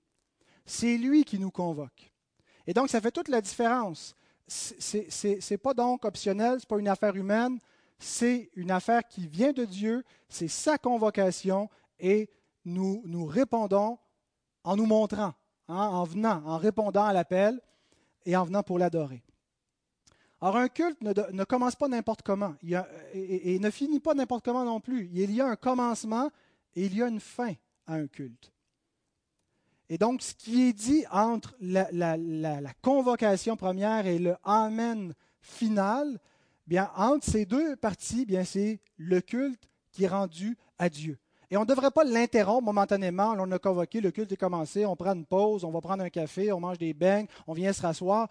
C'est lui qui nous convoque. Et donc, ça fait toute la différence. Ce n'est pas donc optionnel, ce n'est pas une affaire humaine, c'est une affaire qui vient de Dieu, c'est sa convocation et nous, nous répondons en nous montrant, hein, en venant, en répondant à l'appel et en venant pour l'adorer. Alors un culte ne, commence pas n'importe comment et, ne finit pas n'importe comment non plus. Il y a un commencement et il y a une fin à un culte. Et donc ce qui est dit entre la, la convocation première et le Amen final, bien, entre ces deux parties, bien, c'est le culte qui est rendu à Dieu. Et on ne devrait pas l'interrompre momentanément. On a convoqué, le culte est commencé, on prend une pause, on va prendre un café, on mange des beignes, on vient se rasseoir.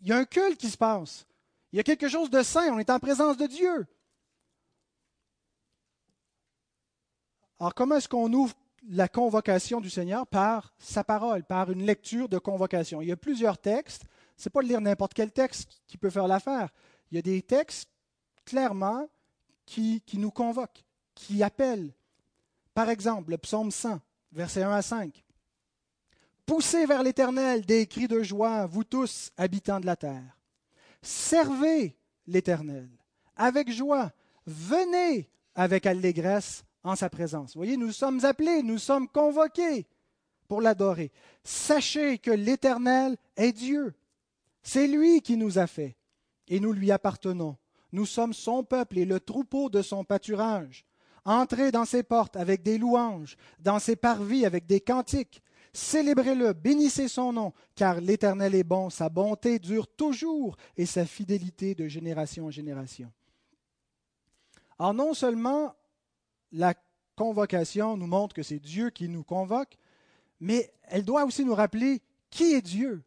Il y a un culte qui se passe. Il y a quelque chose de saint, on est en présence de Dieu. Alors comment est-ce qu'on ouvre la convocation du Seigneur? Par sa parole, par une lecture de convocation. Il y a plusieurs textes n'est pas de lire n'importe quel texte qui peut faire l'affaire. Il y a des textes clairement qui, qui nous convoquent, qui appellent. Par exemple, le psaume 100, versets 1 à 5. Poussez vers l'Éternel des cris de joie, vous tous, habitants de la terre. Servez l'Éternel avec joie. Venez avec allégresse en sa présence. Vous voyez, nous sommes appelés, nous sommes convoqués pour l'adorer. Sachez que l'Éternel est Dieu. C'est lui qui nous a fait, et nous lui appartenons. Nous sommes son peuple et le troupeau de son pâturage. Entrez dans ses portes avec des louanges, dans ses parvis avec des cantiques. Célébrez-le, bénissez son nom, car l'Éternel est bon, sa bonté dure toujours et sa fidélité de génération en génération. Alors non seulement la convocation nous montre que c'est Dieu qui nous convoque, mais elle doit aussi nous rappeler qui est Dieu.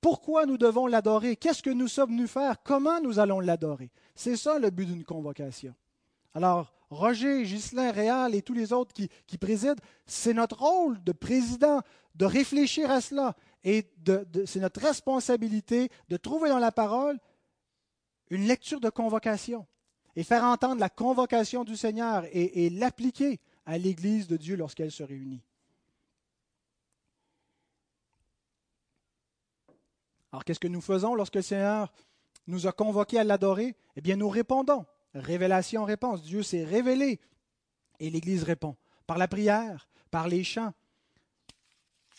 Pourquoi nous devons l'adorer? Qu'est-ce que nous sommes venus faire? Comment nous allons l'adorer? C'est ça le but d'une convocation. Alors, Roger, Ghislain, Réal et tous les autres qui, président, c'est notre rôle de président de réfléchir à cela et c'est notre responsabilité de trouver dans la parole une lecture de convocation et faire entendre la convocation du Seigneur et l'appliquer à l'Église de Dieu lorsqu'elle se réunit. Alors qu'est-ce que nous faisons lorsque le Seigneur nous a convoqués à l'adorer? Eh bien, nous répondons. Révélation, réponse. Dieu s'est révélé et l'Église répond par la prière, par les chants.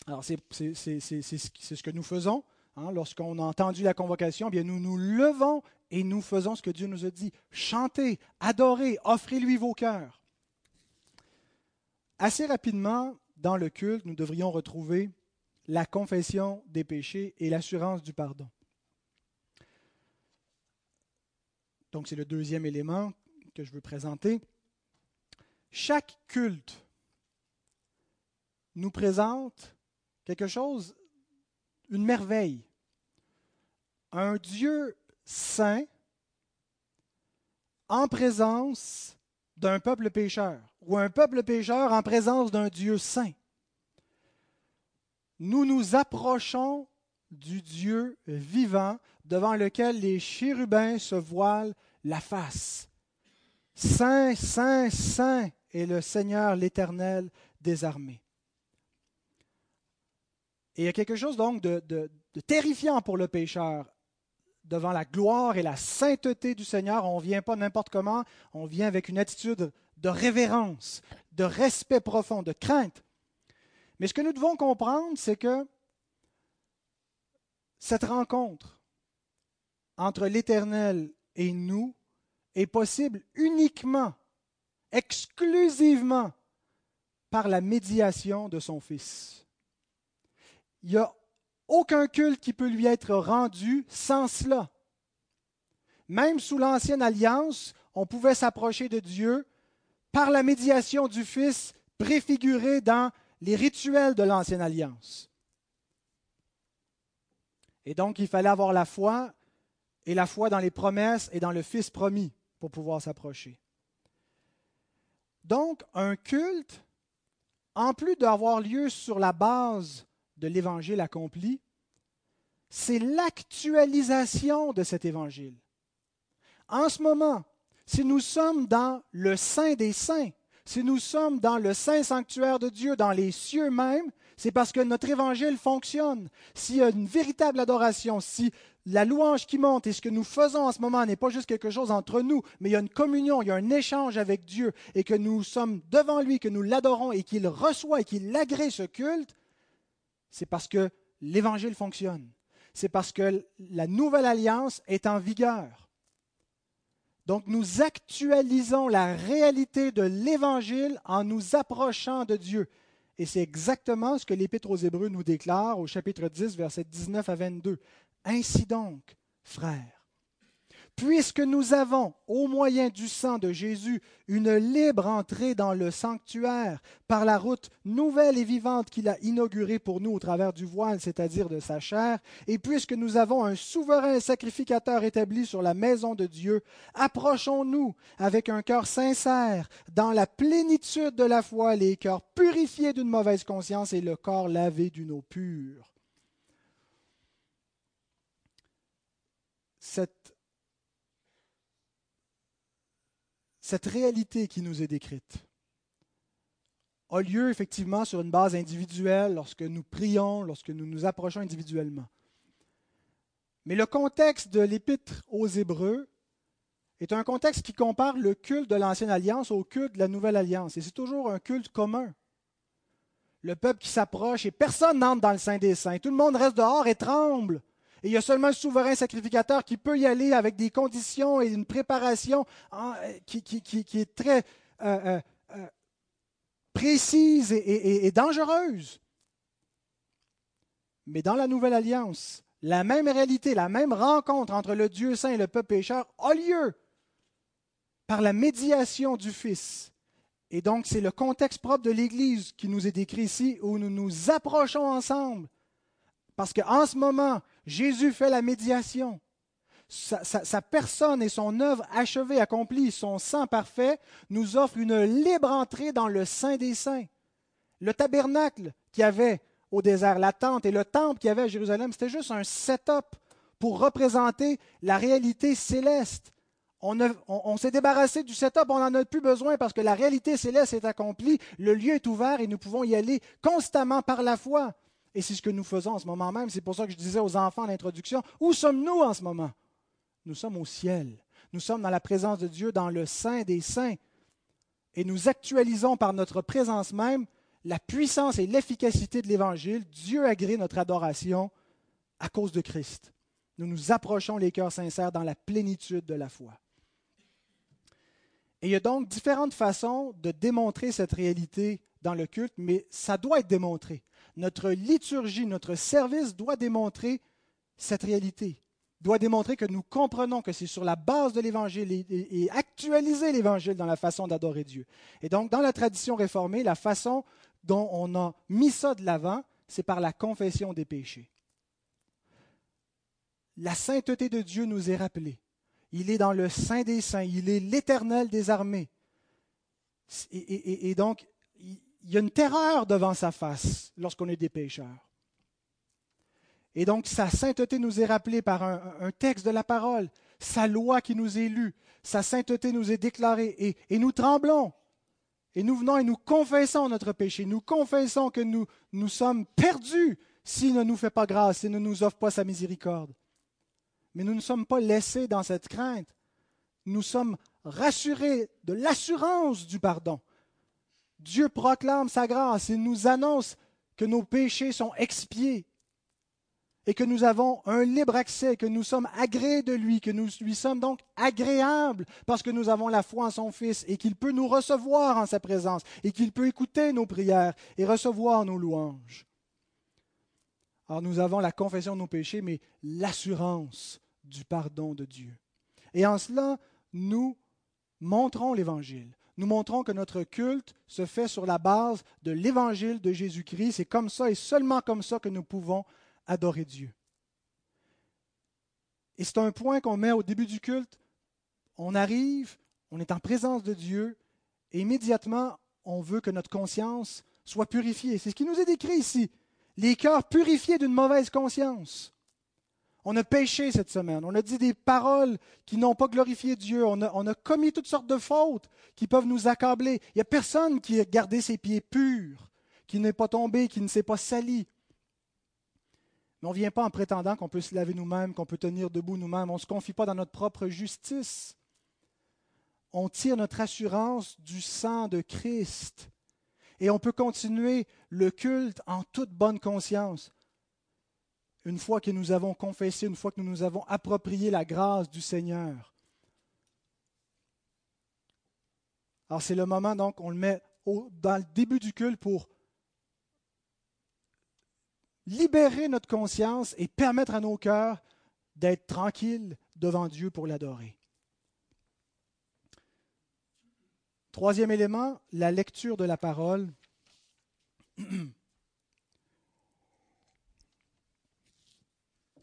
Alors c'est ce que nous faisons. Hein. Lorsqu'on a entendu la convocation, eh nous nous levons et nous faisons ce que Dieu nous a dit. Chantez, adorez, offrez-lui vos cœurs. Assez rapidement, dans le culte, nous devrions retrouver la confession des péchés et l'assurance du pardon. Donc c'est le deuxième élément que je veux présenter. Chaque culte nous présente quelque chose, une merveille. un Dieu saint en présence d'un peuple pécheur ou un peuple pécheur en présence d'un Dieu saint. Nous nous approchons du Dieu vivant devant lequel les chérubins se voilent la face. Saint, saint, saint est le Seigneur l'Éternel des armées. Et il y a quelque chose donc de, terrifiant pour le pécheur devant la gloire et la sainteté du Seigneur. On ne vient pas n'importe comment, on vient avec une attitude de révérence, de respect profond, de crainte. Mais ce que nous devons comprendre, c'est que cette rencontre entre l'Éternel et nous est possible uniquement, exclusivement, par la médiation de son Fils. Il n'y a aucun culte qui peut lui être rendu sans cela. Même sous l'Ancienne Alliance, on pouvait s'approcher de Dieu par la médiation du Fils préfiguré dans les rituels de l'Ancienne Alliance. Et donc, il fallait avoir la foi, et la foi dans les promesses et dans le Fils promis pour pouvoir s'approcher. Donc, un culte, en plus d'avoir lieu sur la base de l'Évangile accompli, c'est l'actualisation de cet Évangile. En ce moment, si nous sommes dans le Saint des Saints, si nous sommes dans le Saint sanctuaire de Dieu, dans les cieux même, c'est parce que notre évangile fonctionne. S'il y a une véritable adoration, si la louange qui monte et ce que nous faisons en ce moment n'est pas juste quelque chose entre nous, mais il y a une communion, il y a un échange avec Dieu et que nous sommes devant lui, que nous l'adorons et qu'il reçoit et qu'il agrée ce culte, c'est parce que l'évangile fonctionne. C'est parce que la nouvelle alliance est en vigueur. Donc nous actualisons la réalité de l'Évangile en nous approchant de Dieu. Et c'est exactement ce que l'Épître aux Hébreux nous déclare au chapitre 10, versets 19 à 22. Ainsi donc, frères, puisque nous avons, au moyen du sang de Jésus, une libre entrée dans le sanctuaire par la route nouvelle et vivante qu'il a inaugurée pour nous au travers du voile, c'est-à-dire de sa chair, et puisque nous avons un souverain sacrificateur établi sur la maison de Dieu, approchons-nous avec un cœur sincère, dans la plénitude de la foi, les cœurs purifiés d'une mauvaise conscience et le corps lavé d'une eau pure. Cette cette réalité qui nous est décrite a lieu effectivement sur une base individuelle lorsque nous prions, lorsque nous nous approchons individuellement. Mais le contexte de l'épître aux Hébreux est un contexte qui compare le culte de l'Ancienne Alliance au culte de la Nouvelle Alliance. Et c'est toujours un culte commun. Le peuple qui s'approche et personne n'entre dans le Saint des Saints. Tout le monde reste dehors et tremble et il y a seulement le souverain sacrificateur qui peut y aller avec des conditions et une préparation hein, qui, est très euh, euh, euh, précise et, dangereuse. Mais dans la Nouvelle Alliance, la même réalité, la même rencontre entre le Dieu saint et le peuple pécheur a lieu par la médiation du Fils. Et donc, c'est le contexte propre de l'Église qui nous est décrit ici, où nous nous approchons ensemble. Parce qu'en ce moment, Jésus fait la médiation. Sa, personne et son œuvre achevée, accomplie, son sang parfait, nous offre une libre entrée dans le Saint des Saints. Le tabernacle qu'il y avait au désert, la tente et le temple qu'il y avait à Jérusalem, c'était juste un setup pour représenter la réalité céleste. On, on s'est débarrassé du setup, on n'en a plus besoin parce que la réalité céleste est accomplie, le lieu est ouvert et nous pouvons y aller constamment par la foi. Et c'est ce que nous faisons en ce moment même. C'est pour ça que je disais aux enfants en l'introduction, où sommes-nous en ce moment? Nous sommes au ciel. Nous sommes dans la présence de Dieu, dans le Saint des Saints. Et nous actualisons par notre présence même la puissance et l'efficacité de l'Évangile. Dieu agrée notre adoration à cause de Christ. Nous nous approchons les cœurs sincères dans la plénitude de la foi. Et il y a donc différentes façons de démontrer cette réalité dans le culte, mais ça doit être démontré notre liturgie, notre service doit démontrer cette réalité, doit démontrer que nous comprenons que c'est sur la base de l'Évangile et, actualiser l'Évangile dans la façon d'adorer Dieu. Et donc, dans la tradition réformée, la façon dont on a mis ça de l'avant, c'est par la confession des péchés. la sainteté de Dieu nous est rappelée. Il est dans le Saint des Saints, il est l'Éternel des armées. Et, donc, il y a une terreur devant sa face lorsqu'on est des pécheurs. Et donc, sa sainteté nous est rappelée par un, texte de la parole, sa loi qui nous est lue, sa sainteté nous est déclarée, et, et nous tremblons. Et nous venons et nous confessons notre péché. Nous confessons que nous, nous sommes perdus s'il ne nous fait pas grâce, s'il ne nous offre pas sa miséricorde. Mais nous ne sommes pas laissés dans cette crainte. Nous sommes rassurés de l'assurance du pardon. Dieu proclame sa grâce et nous annonce que nos péchés sont expiés et que nous avons un libre accès, que nous sommes agréés de lui, que nous lui sommes donc agréables parce que nous avons la foi en son Fils et qu'il peut nous recevoir en sa présence et qu'il peut écouter nos prières et recevoir nos louanges. Alors nous avons la confession de nos péchés, mais l'assurance du pardon de Dieu. Et en cela, nous montrons l'Évangile. Nous montrons que notre culte se fait sur la base de l'Évangile de Jésus-Christ. C'est comme ça et seulement comme ça que nous pouvons adorer Dieu. Et c'est un point qu'on met au début du culte. On arrive, on est en présence de Dieu, et immédiatement, on veut que notre conscience soit purifiée. C'est ce qui nous est décrit ici. Les cœurs purifiés d'une mauvaise conscience. On a péché cette semaine. On a dit des paroles qui n'ont pas glorifié Dieu. On a, commis toutes sortes de fautes qui peuvent nous accabler. Il n'y a personne qui a gardé ses pieds purs, qui n'est pas tombé, qui ne s'est pas sali. Mais on ne vient pas en prétendant qu'on peut se laver nous-mêmes, qu'on peut tenir debout nous-mêmes. On ne se confie pas dans notre propre justice. On tire notre assurance du sang de Christ. Et on peut continuer le culte en toute bonne conscience. Une fois que nous avons confessé, une fois que nous nous avons approprié la grâce du Seigneur. Alors c'est le moment, donc, on le met dans le début du culte pour libérer notre conscience et permettre à nos cœurs d'être tranquilles devant Dieu pour l'adorer. Troisième élément, la lecture de la parole.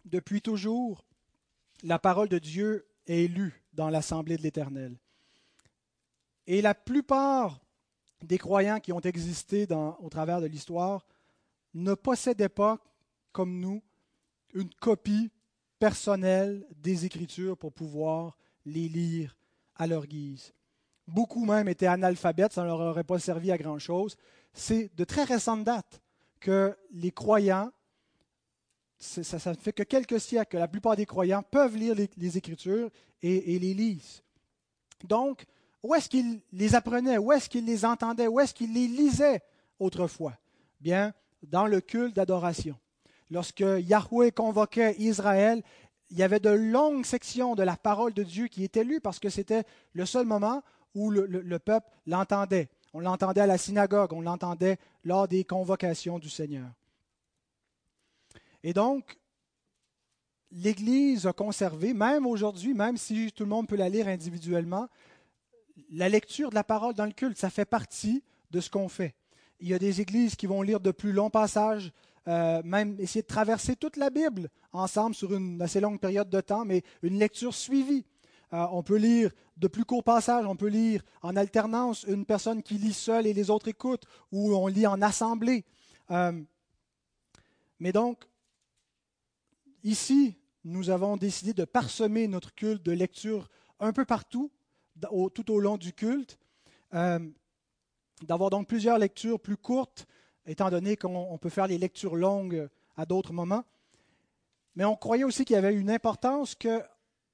Depuis toujours, la parole de Dieu est lue dans l'assemblée de l'Éternel. Et la plupart des croyants qui ont existé au travers de l'histoire ne possédaient pas, comme nous, une copie personnelle des Écritures pour pouvoir les lire à leur guise. Beaucoup même étaient analphabètes, ça ne leur aurait pas servi à grand-chose. C'est de très récente date que les croyants, ça, ne fait que quelques siècles que la plupart des croyants peuvent lire les, Écritures et, les lisent. Donc, où est-ce qu'ils les apprenaient? Où est-ce qu'ils les entendaient? Où est-ce qu'ils les lisaient autrefois? Bien, dans le culte d'adoration. Lorsque Yahweh convoquait Israël, il y avait de longues sections de la parole de Dieu qui étaient lues parce que c'était le seul moment où le, peuple l'entendait. On l'entendait à la synagogue, on l'entendait lors des convocations du Seigneur. Et donc, l'Église a conservé, même aujourd'hui, même si tout le monde peut la lire individuellement, la lecture de la parole dans le culte, ça fait partie de ce qu'on fait. Il y a des églises qui vont lire de plus longs passages, euh, même essayer de traverser toute la Bible ensemble sur une assez longue période de temps, mais une lecture suivie. Euh, on peut lire de plus courts passages, on peut lire en alternance une personne qui lit seule et les autres écoutent, ou on lit en assemblée. Euh, mais donc, ici, nous avons décidé de parsemer notre culte de lecture un peu partout, tout au long du culte d'avoir donc plusieurs lectures plus courtes, étant donné qu'on peut faire les lectures longues à d'autres moments. Mais on croyait aussi qu'il y avait une importance que,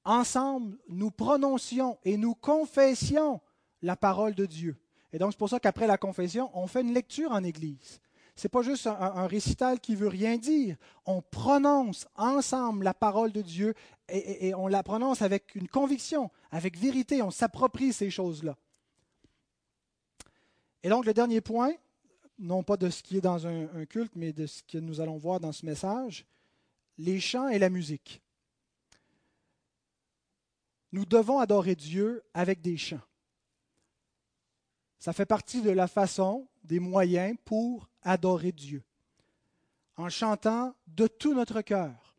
ensemble, nous prononcions et nous confessions la parole de Dieu. Et donc, c'est pour ça qu'après la confession, on fait une lecture en Église. N'est pas juste un, récital qui veut rien dire. On prononce ensemble la parole de Dieu et on la prononce avec une conviction, avec vérité. On s'approprie ces choses-là. Et donc le dernier point, non pas de ce qui est dans un, culte, mais de ce que nous allons voir dans ce message, les chants et la musique. Nous devons adorer Dieu avec des chants. Ça fait partie de la façon, des moyens pour adorer Dieu. En chantant de tout notre cœur.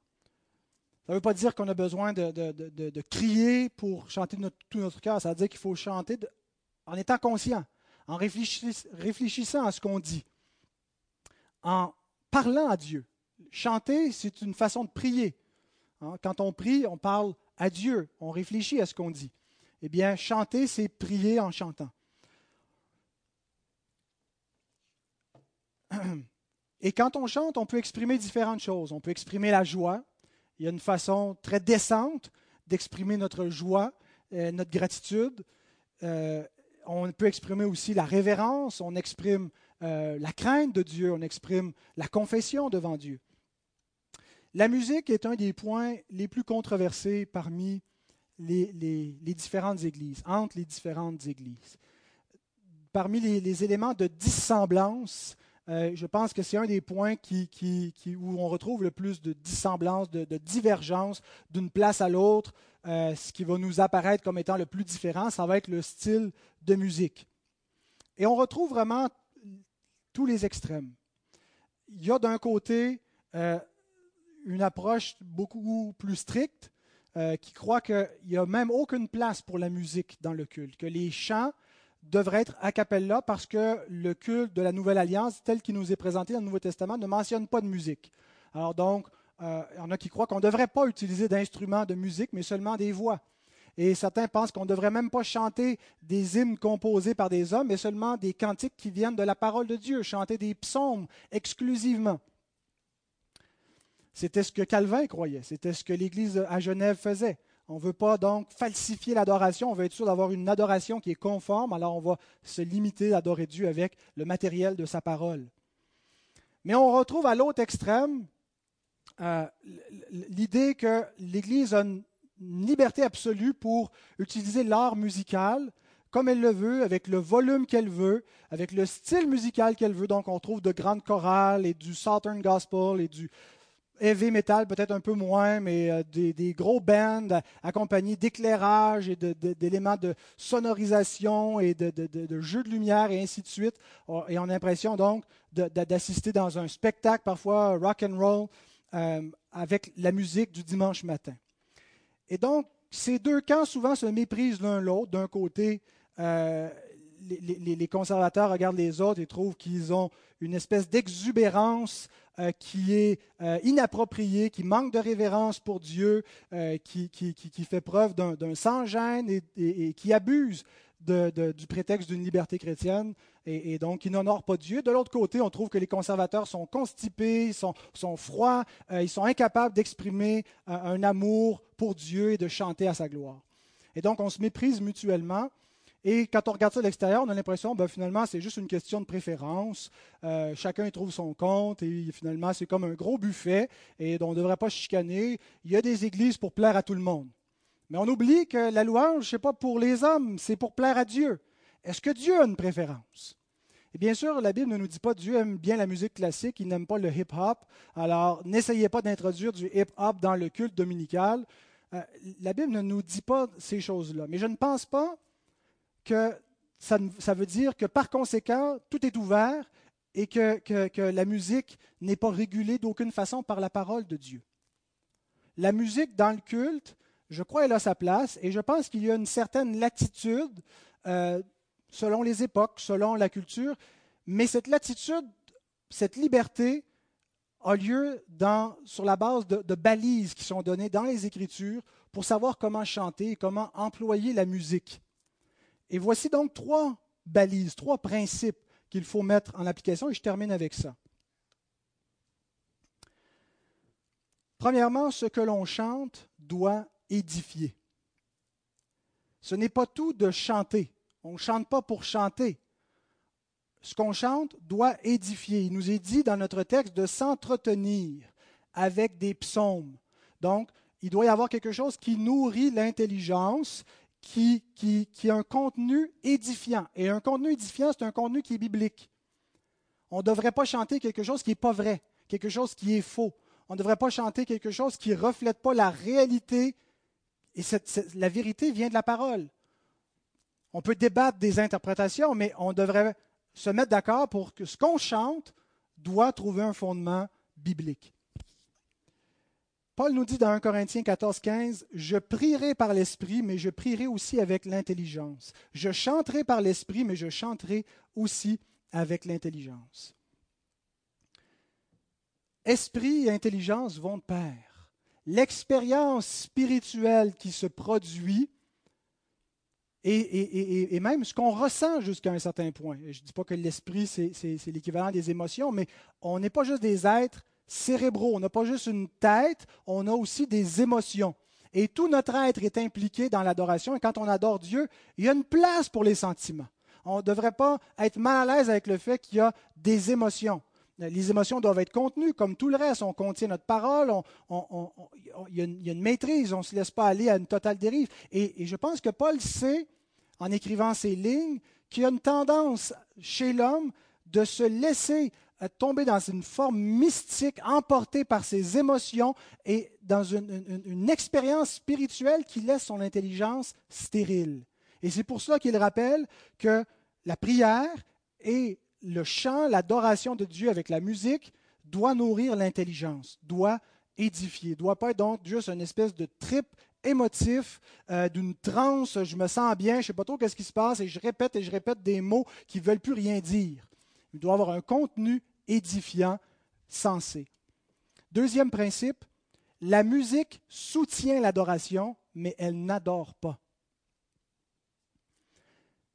Ça ne veut pas dire qu'on a besoin de, crier pour chanter de tout notre cœur. Ça veut dire qu'il faut chanter en étant conscient, en réfléchissant à ce qu'on dit, en parlant à Dieu. Chanter, c'est une façon de prier. Hein, quand on prie, on parle à Dieu, on réfléchit à ce qu'on dit. Eh bien, chanter, c'est prier en chantant. Et quand on chante, on peut exprimer différentes choses. On peut exprimer la joie. Il y a une façon très décente d'exprimer notre joie, euh, notre gratitude. Euh, on peut exprimer aussi la révérence, on exprime euh, la crainte de Dieu, on exprime la confession devant Dieu. La musique est un des points les plus controversés parmi les, différentes églises, entre les différentes églises. Parmi les, éléments de dissemblance, euh, je pense que c'est un des points où on retrouve le plus de dissemblance, de, divergence d'une place à l'autre. Euh, ce qui va nous apparaître comme étant le plus différent, ça va être le style de musique. Et on retrouve vraiment tous les extrêmes. Il y a d'un côté euh, une approche beaucoup plus stricte qui croit qu'il n'y a même aucune place pour la musique dans le culte, que les chants devraient être a cappella parce que le culte de la Nouvelle Alliance, tel qu'il nous est présenté dans le Nouveau Testament, ne mentionne pas de musique. Alors donc, euh, il y en a qui croient qu'on ne devrait pas utiliser d'instruments de musique, mais seulement des voix. Et certains pensent qu'on ne devrait même pas chanter des hymnes composés par des hommes, mais seulement des cantiques qui viennent de la parole de Dieu, chanter des psaumes exclusivement. C'était ce que Calvin croyait, c'était ce que l'Église à Genève faisait. On ne veut pas donc falsifier l'adoration, on veut être sûr d'avoir une adoration qui est conforme, alors on va se limiter à adorer Dieu avec le matériel de sa parole. Mais on retrouve à l'autre extrême euh, l'idée que l'Église a une liberté absolue pour utiliser l'art musical comme elle le veut, avec le volume qu'elle veut, avec le style musical qu'elle veut. Donc on trouve de grandes chorales et du Southern Gospel et du heavy metal, peut-être un peu moins, mais euh, des, gros bands accompagnés d'éclairage et d'éléments de, sonorisation et de, jeux de lumière et ainsi de suite. Oh, et on a l'impression donc d'assister dans un spectacle, parfois rock and roll, euh, avec la musique du dimanche matin. Et donc, ces deux camps souvent se méprisent l'un l'autre. D'un côté, euh, les, conservateurs regardent les autres et trouvent qu'ils ont une espèce d'exubérance qui est euh, inappropriée, qui manque de révérence pour Dieu, qui, fait preuve d'un sans-gêne et, qui abuse du prétexte d'une liberté chrétienne et, donc qui n'honore pas Dieu. De l'autre côté, on trouve que les conservateurs sont constipés, sont, sont froids, ils sont incapables d'exprimer un amour pour Dieu et de chanter à sa gloire. Et donc, on se méprise mutuellement. Et quand on regarde ça de l'extérieur, on a l'impression, ben, finalement, c'est juste une question de préférence. Euh, chacun trouve son compte et finalement, c'est comme un gros buffet et on ne devrait pas chicaner. Il y a des églises pour plaire à tout le monde. Mais on oublie que la louange, ce n'est pas pour les hommes, c'est pour plaire à Dieu. Est-ce que Dieu a une préférence? Et bien sûr, la Bible ne nous dit pas Dieu aime bien la musique classique, il n'aime pas le hip-hop. Alors, n'essayez pas d'introduire du hip-hop dans le culte dominical. Euh, la Bible ne nous dit pas ces choses-là. Mais je ne pense pas que ça, veut dire que par conséquent, tout est ouvert et que, la musique n'est pas régulée d'aucune façon par la parole de Dieu. La musique dans le culte, je crois, elle a sa place et je pense qu'il y a une certaine latitude euh, selon les époques, selon la culture, mais cette latitude, cette liberté a lieu sur la base de, de, balises qui sont données dans les Écritures pour savoir comment chanter et comment employer la musique. Et voici donc trois balises, trois principes qu'il faut mettre en application et je termine avec ça. Premièrement, ce que l'on chante doit édifier. Ce n'est pas tout de chanter. On ne chante pas pour chanter. Ce qu'on chante doit édifier. Il nous est dit dans notre texte de s'entretenir avec des psaumes. Donc, il doit y avoir quelque chose qui nourrit l'intelligence, qui, a un contenu édifiant. Et un contenu édifiant, c'est un contenu qui est biblique. On ne devrait pas chanter quelque chose qui n'est pas vrai, quelque chose qui est faux. On ne devrait pas chanter quelque chose qui ne reflète pas la réalité. Et la vérité vient de la parole. On peut débattre des interprétations, mais on devrait se mettre d'accord pour que ce qu'on chante doit trouver un fondement biblique. Paul nous dit dans 1 Corinthiens 14, 15, Je prierai par l'Esprit, mais je prierai aussi avec l'intelligence. Je chanterai par l'Esprit, mais je chanterai aussi avec l'intelligence. Esprit et intelligence vont de pair. L'expérience spirituelle qui se produit et, même ce qu'on ressent jusqu'à un certain point. Je ne dis pas que l'esprit, c'est l'équivalent des émotions, mais on n'est pas juste des êtres cérébraux, on n'a pas juste une tête, on a aussi des émotions. Et tout notre être est impliqué dans l'adoration. Et quand on adore Dieu, il y a une place pour les sentiments. On ne devrait pas être mal à l'aise avec le fait qu'il y a des émotions. Les émotions doivent être contenues comme tout le reste. On contient notre parole, il, y a une, maîtrise, on ne se laisse pas aller à une totale dérive. Et, et je pense que Paul sait, en écrivant ces lignes, qu'il y a une tendance chez l'homme de se laisser tomber dans une forme mystique, emporté par ses émotions et dans une, une expérience spirituelle qui laisse son intelligence stérile. Et c'est pour cela qu'il rappelle que la prière et le chant, l'adoration de Dieu avec la musique doit nourrir l'intelligence, doit édifier, doit pas être donc juste une espèce de trip émotif, euh, d'une transe, je me sens bien, je ne sais pas trop qu'est-ce qui se passe, et je répète et je répète des mots qui ne veulent plus rien dire. Il doit avoir un contenu édifiant, sensé. Deuxième principe, la musique soutient l'adoration, mais elle n'adore pas.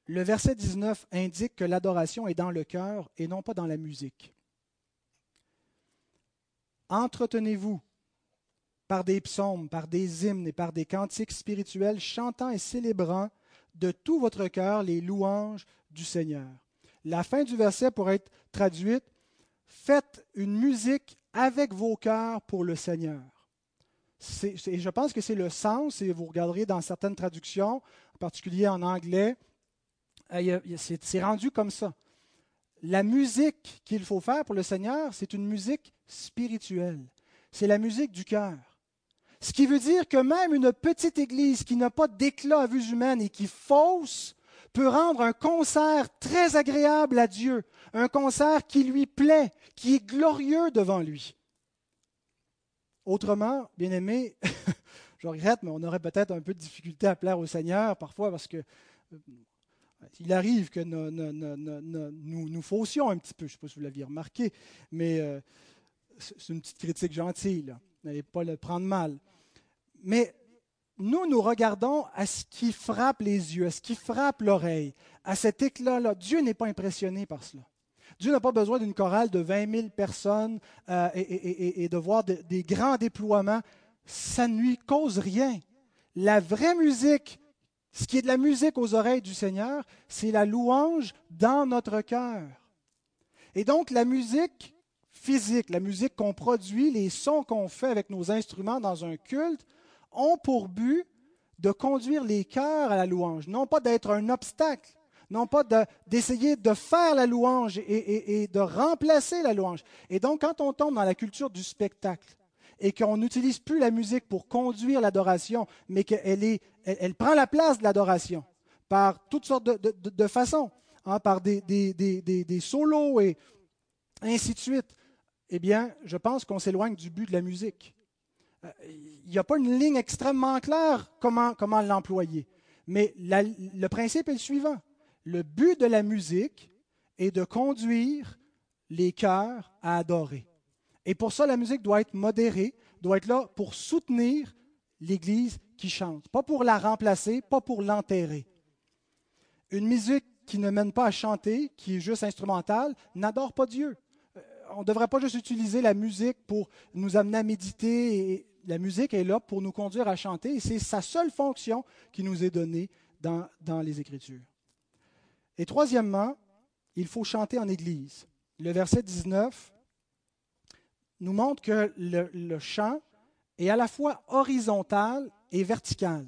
Le verset 19 indique que l'adoration est dans le cœur et non pas dans la musique. Entretenez-vous par des psaumes, par des hymnes et par des cantiques spirituels, chantant et célébrant de tout votre cœur les louanges du Seigneur. La fin du verset pourrait être traduite Faites une musique avec vos cœurs pour le Seigneur. Et je pense que c'est le sens, et vous regarderez dans certaines traductions, en particulier en anglais, euh, c'est rendu comme ça. La musique qu'il faut faire pour le Seigneur, c'est une musique spirituelle. C'est la musique du cœur. Ce qui veut dire que même une petite église qui n'a pas d'éclat à vue humaine et qui fausse peut rendre un concert très agréable à Dieu, un concert qui lui plaît, qui est glorieux devant lui. Autrement, bien aimé, je regrette, mais on aurait peut-être un peu de difficulté à plaire au Seigneur parfois parce que euh, il arrive que nous, nous, faussions un petit peu, je ne sais pas si vous l'aviez remarqué, mais euh, c'est une petite critique gentille, n'allez pas le prendre mal. Mais nous, nous regardons à ce qui frappe les yeux, à ce qui frappe l'oreille, à cet éclat-là. Dieu n'est pas impressionné par cela. Dieu n'a pas besoin d'une chorale de 20 000 personnes euh, et, de voir des grands déploiements. Ça ne lui cause rien. La vraie musique ce qui est de la musique aux oreilles du Seigneur, c'est la louange dans notre cœur. Et donc la musique physique, la musique qu'on produit, les sons qu'on fait avec nos instruments dans un culte, ont pour but de conduire les cœurs à la louange, non pas d'être un obstacle, non pas d'essayer de, faire la louange et, de remplacer la louange. Et donc, quand on tombe dans la culture du spectacle, et qu'on n'utilise plus la musique pour conduire l'adoration, mais qu'elle elle, prend la place de l'adoration par toutes sortes de, façons, hein, par des, solos et ainsi de suite, eh bien, je pense qu'on s'éloigne du but de la musique. Il n'y a pas une ligne extrêmement claire comment, comment l'employer. Mais le principe est le suivant. Le but de la musique est de conduire les cœurs à adorer. Et pour ça, la musique doit être modérée, doit être là pour soutenir l'Église qui chante, pas pour la remplacer, pas pour l'enterrer. Une musique qui ne mène pas à chanter, qui est juste instrumentale, n'adore pas Dieu. Euh, on ne devrait pas juste utiliser la musique pour nous amener à méditer. La musique est là pour nous conduire à chanter et c'est sa seule fonction qui nous est donnée dans, les Écritures. Et troisièmement, il faut chanter en Église. Le verset 19 nous montre que le, chant est à la fois horizontal et vertical.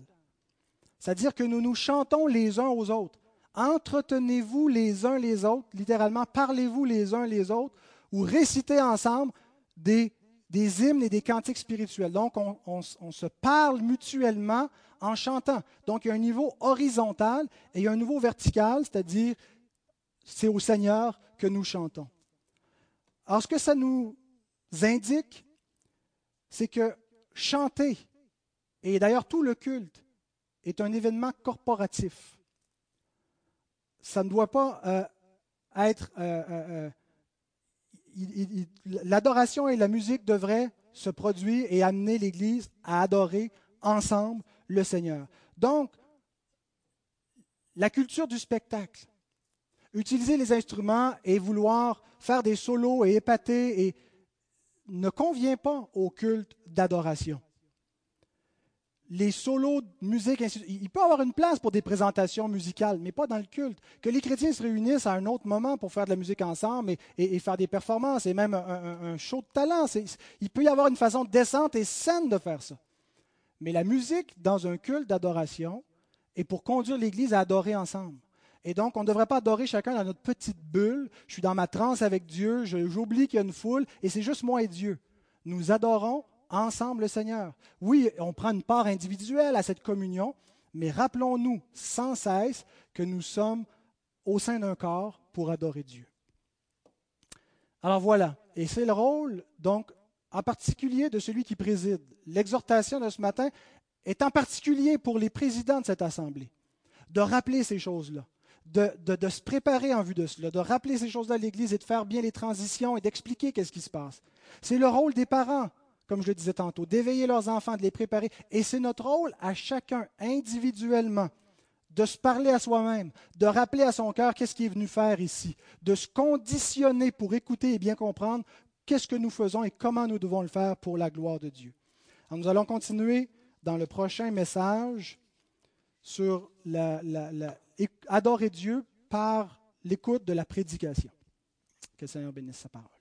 C'est-à-dire que nous nous chantons les uns aux autres. Entretenez-vous les uns les autres, littéralement, parlez-vous les uns les autres, ou récitez ensemble des, des hymnes et des cantiques spirituels. Donc, on, se parle mutuellement en chantant. Donc, il y a un niveau horizontal et il y a un niveau vertical, c'est-à-dire c'est au Seigneur que nous chantons. Alors, ce que ça nous indique, c'est que chanter, et d'ailleurs tout le culte, est un événement corporatif. Ça ne doit pas euh, être... Euh, euh, l'adoration et la musique devraient se produire et amener l'Église à adorer ensemble le Seigneur. Donc, la culture du spectacle, utiliser les instruments et vouloir faire des solos et épater ne convient pas au culte d'adoration. Les solos de musique, il peut avoir une place pour des présentations musicales, mais pas dans le culte. Que les chrétiens se réunissent à un autre moment pour faire de la musique ensemble et, faire des performances et même un, show de talent, il peut y avoir une façon décente et saine de faire ça. Mais la musique dans un culte d'adoration est pour conduire l'Église à adorer ensemble. Et donc, on ne devrait pas adorer chacun dans notre petite bulle. Je suis dans ma transe avec Dieu, j'oublie qu'il y a une foule, et c'est juste moi et Dieu. Nous adorons ensemble le Seigneur. Oui, on prend une part individuelle à cette communion, mais rappelons-nous sans cesse que nous sommes au sein d'un corps pour adorer Dieu. Alors voilà, et c'est le rôle, donc, en particulier de celui qui préside. L'exhortation de ce matin est en particulier pour les présidents de cette Assemblée, de rappeler ces choses-là de, se préparer en vue de cela, de rappeler ces choses-là à l'Église et de faire bien les transitions et d'expliquer qu'est-ce qui se passe. C'est le rôle des parents, comme je le disais tantôt, d'éveiller leurs enfants, de les préparer. Et c'est notre rôle à chacun individuellement de se parler à soi-même, de rappeler à son cœur qu'est-ce qu'il est venu faire ici, de se conditionner pour écouter et bien comprendre qu'est-ce que nous faisons et comment nous devons le faire pour la gloire de Dieu. Nous allons continuer dans le prochain message sur adorer Dieu par l'écoute de la prédication. Que le Seigneur bénisse sa parole.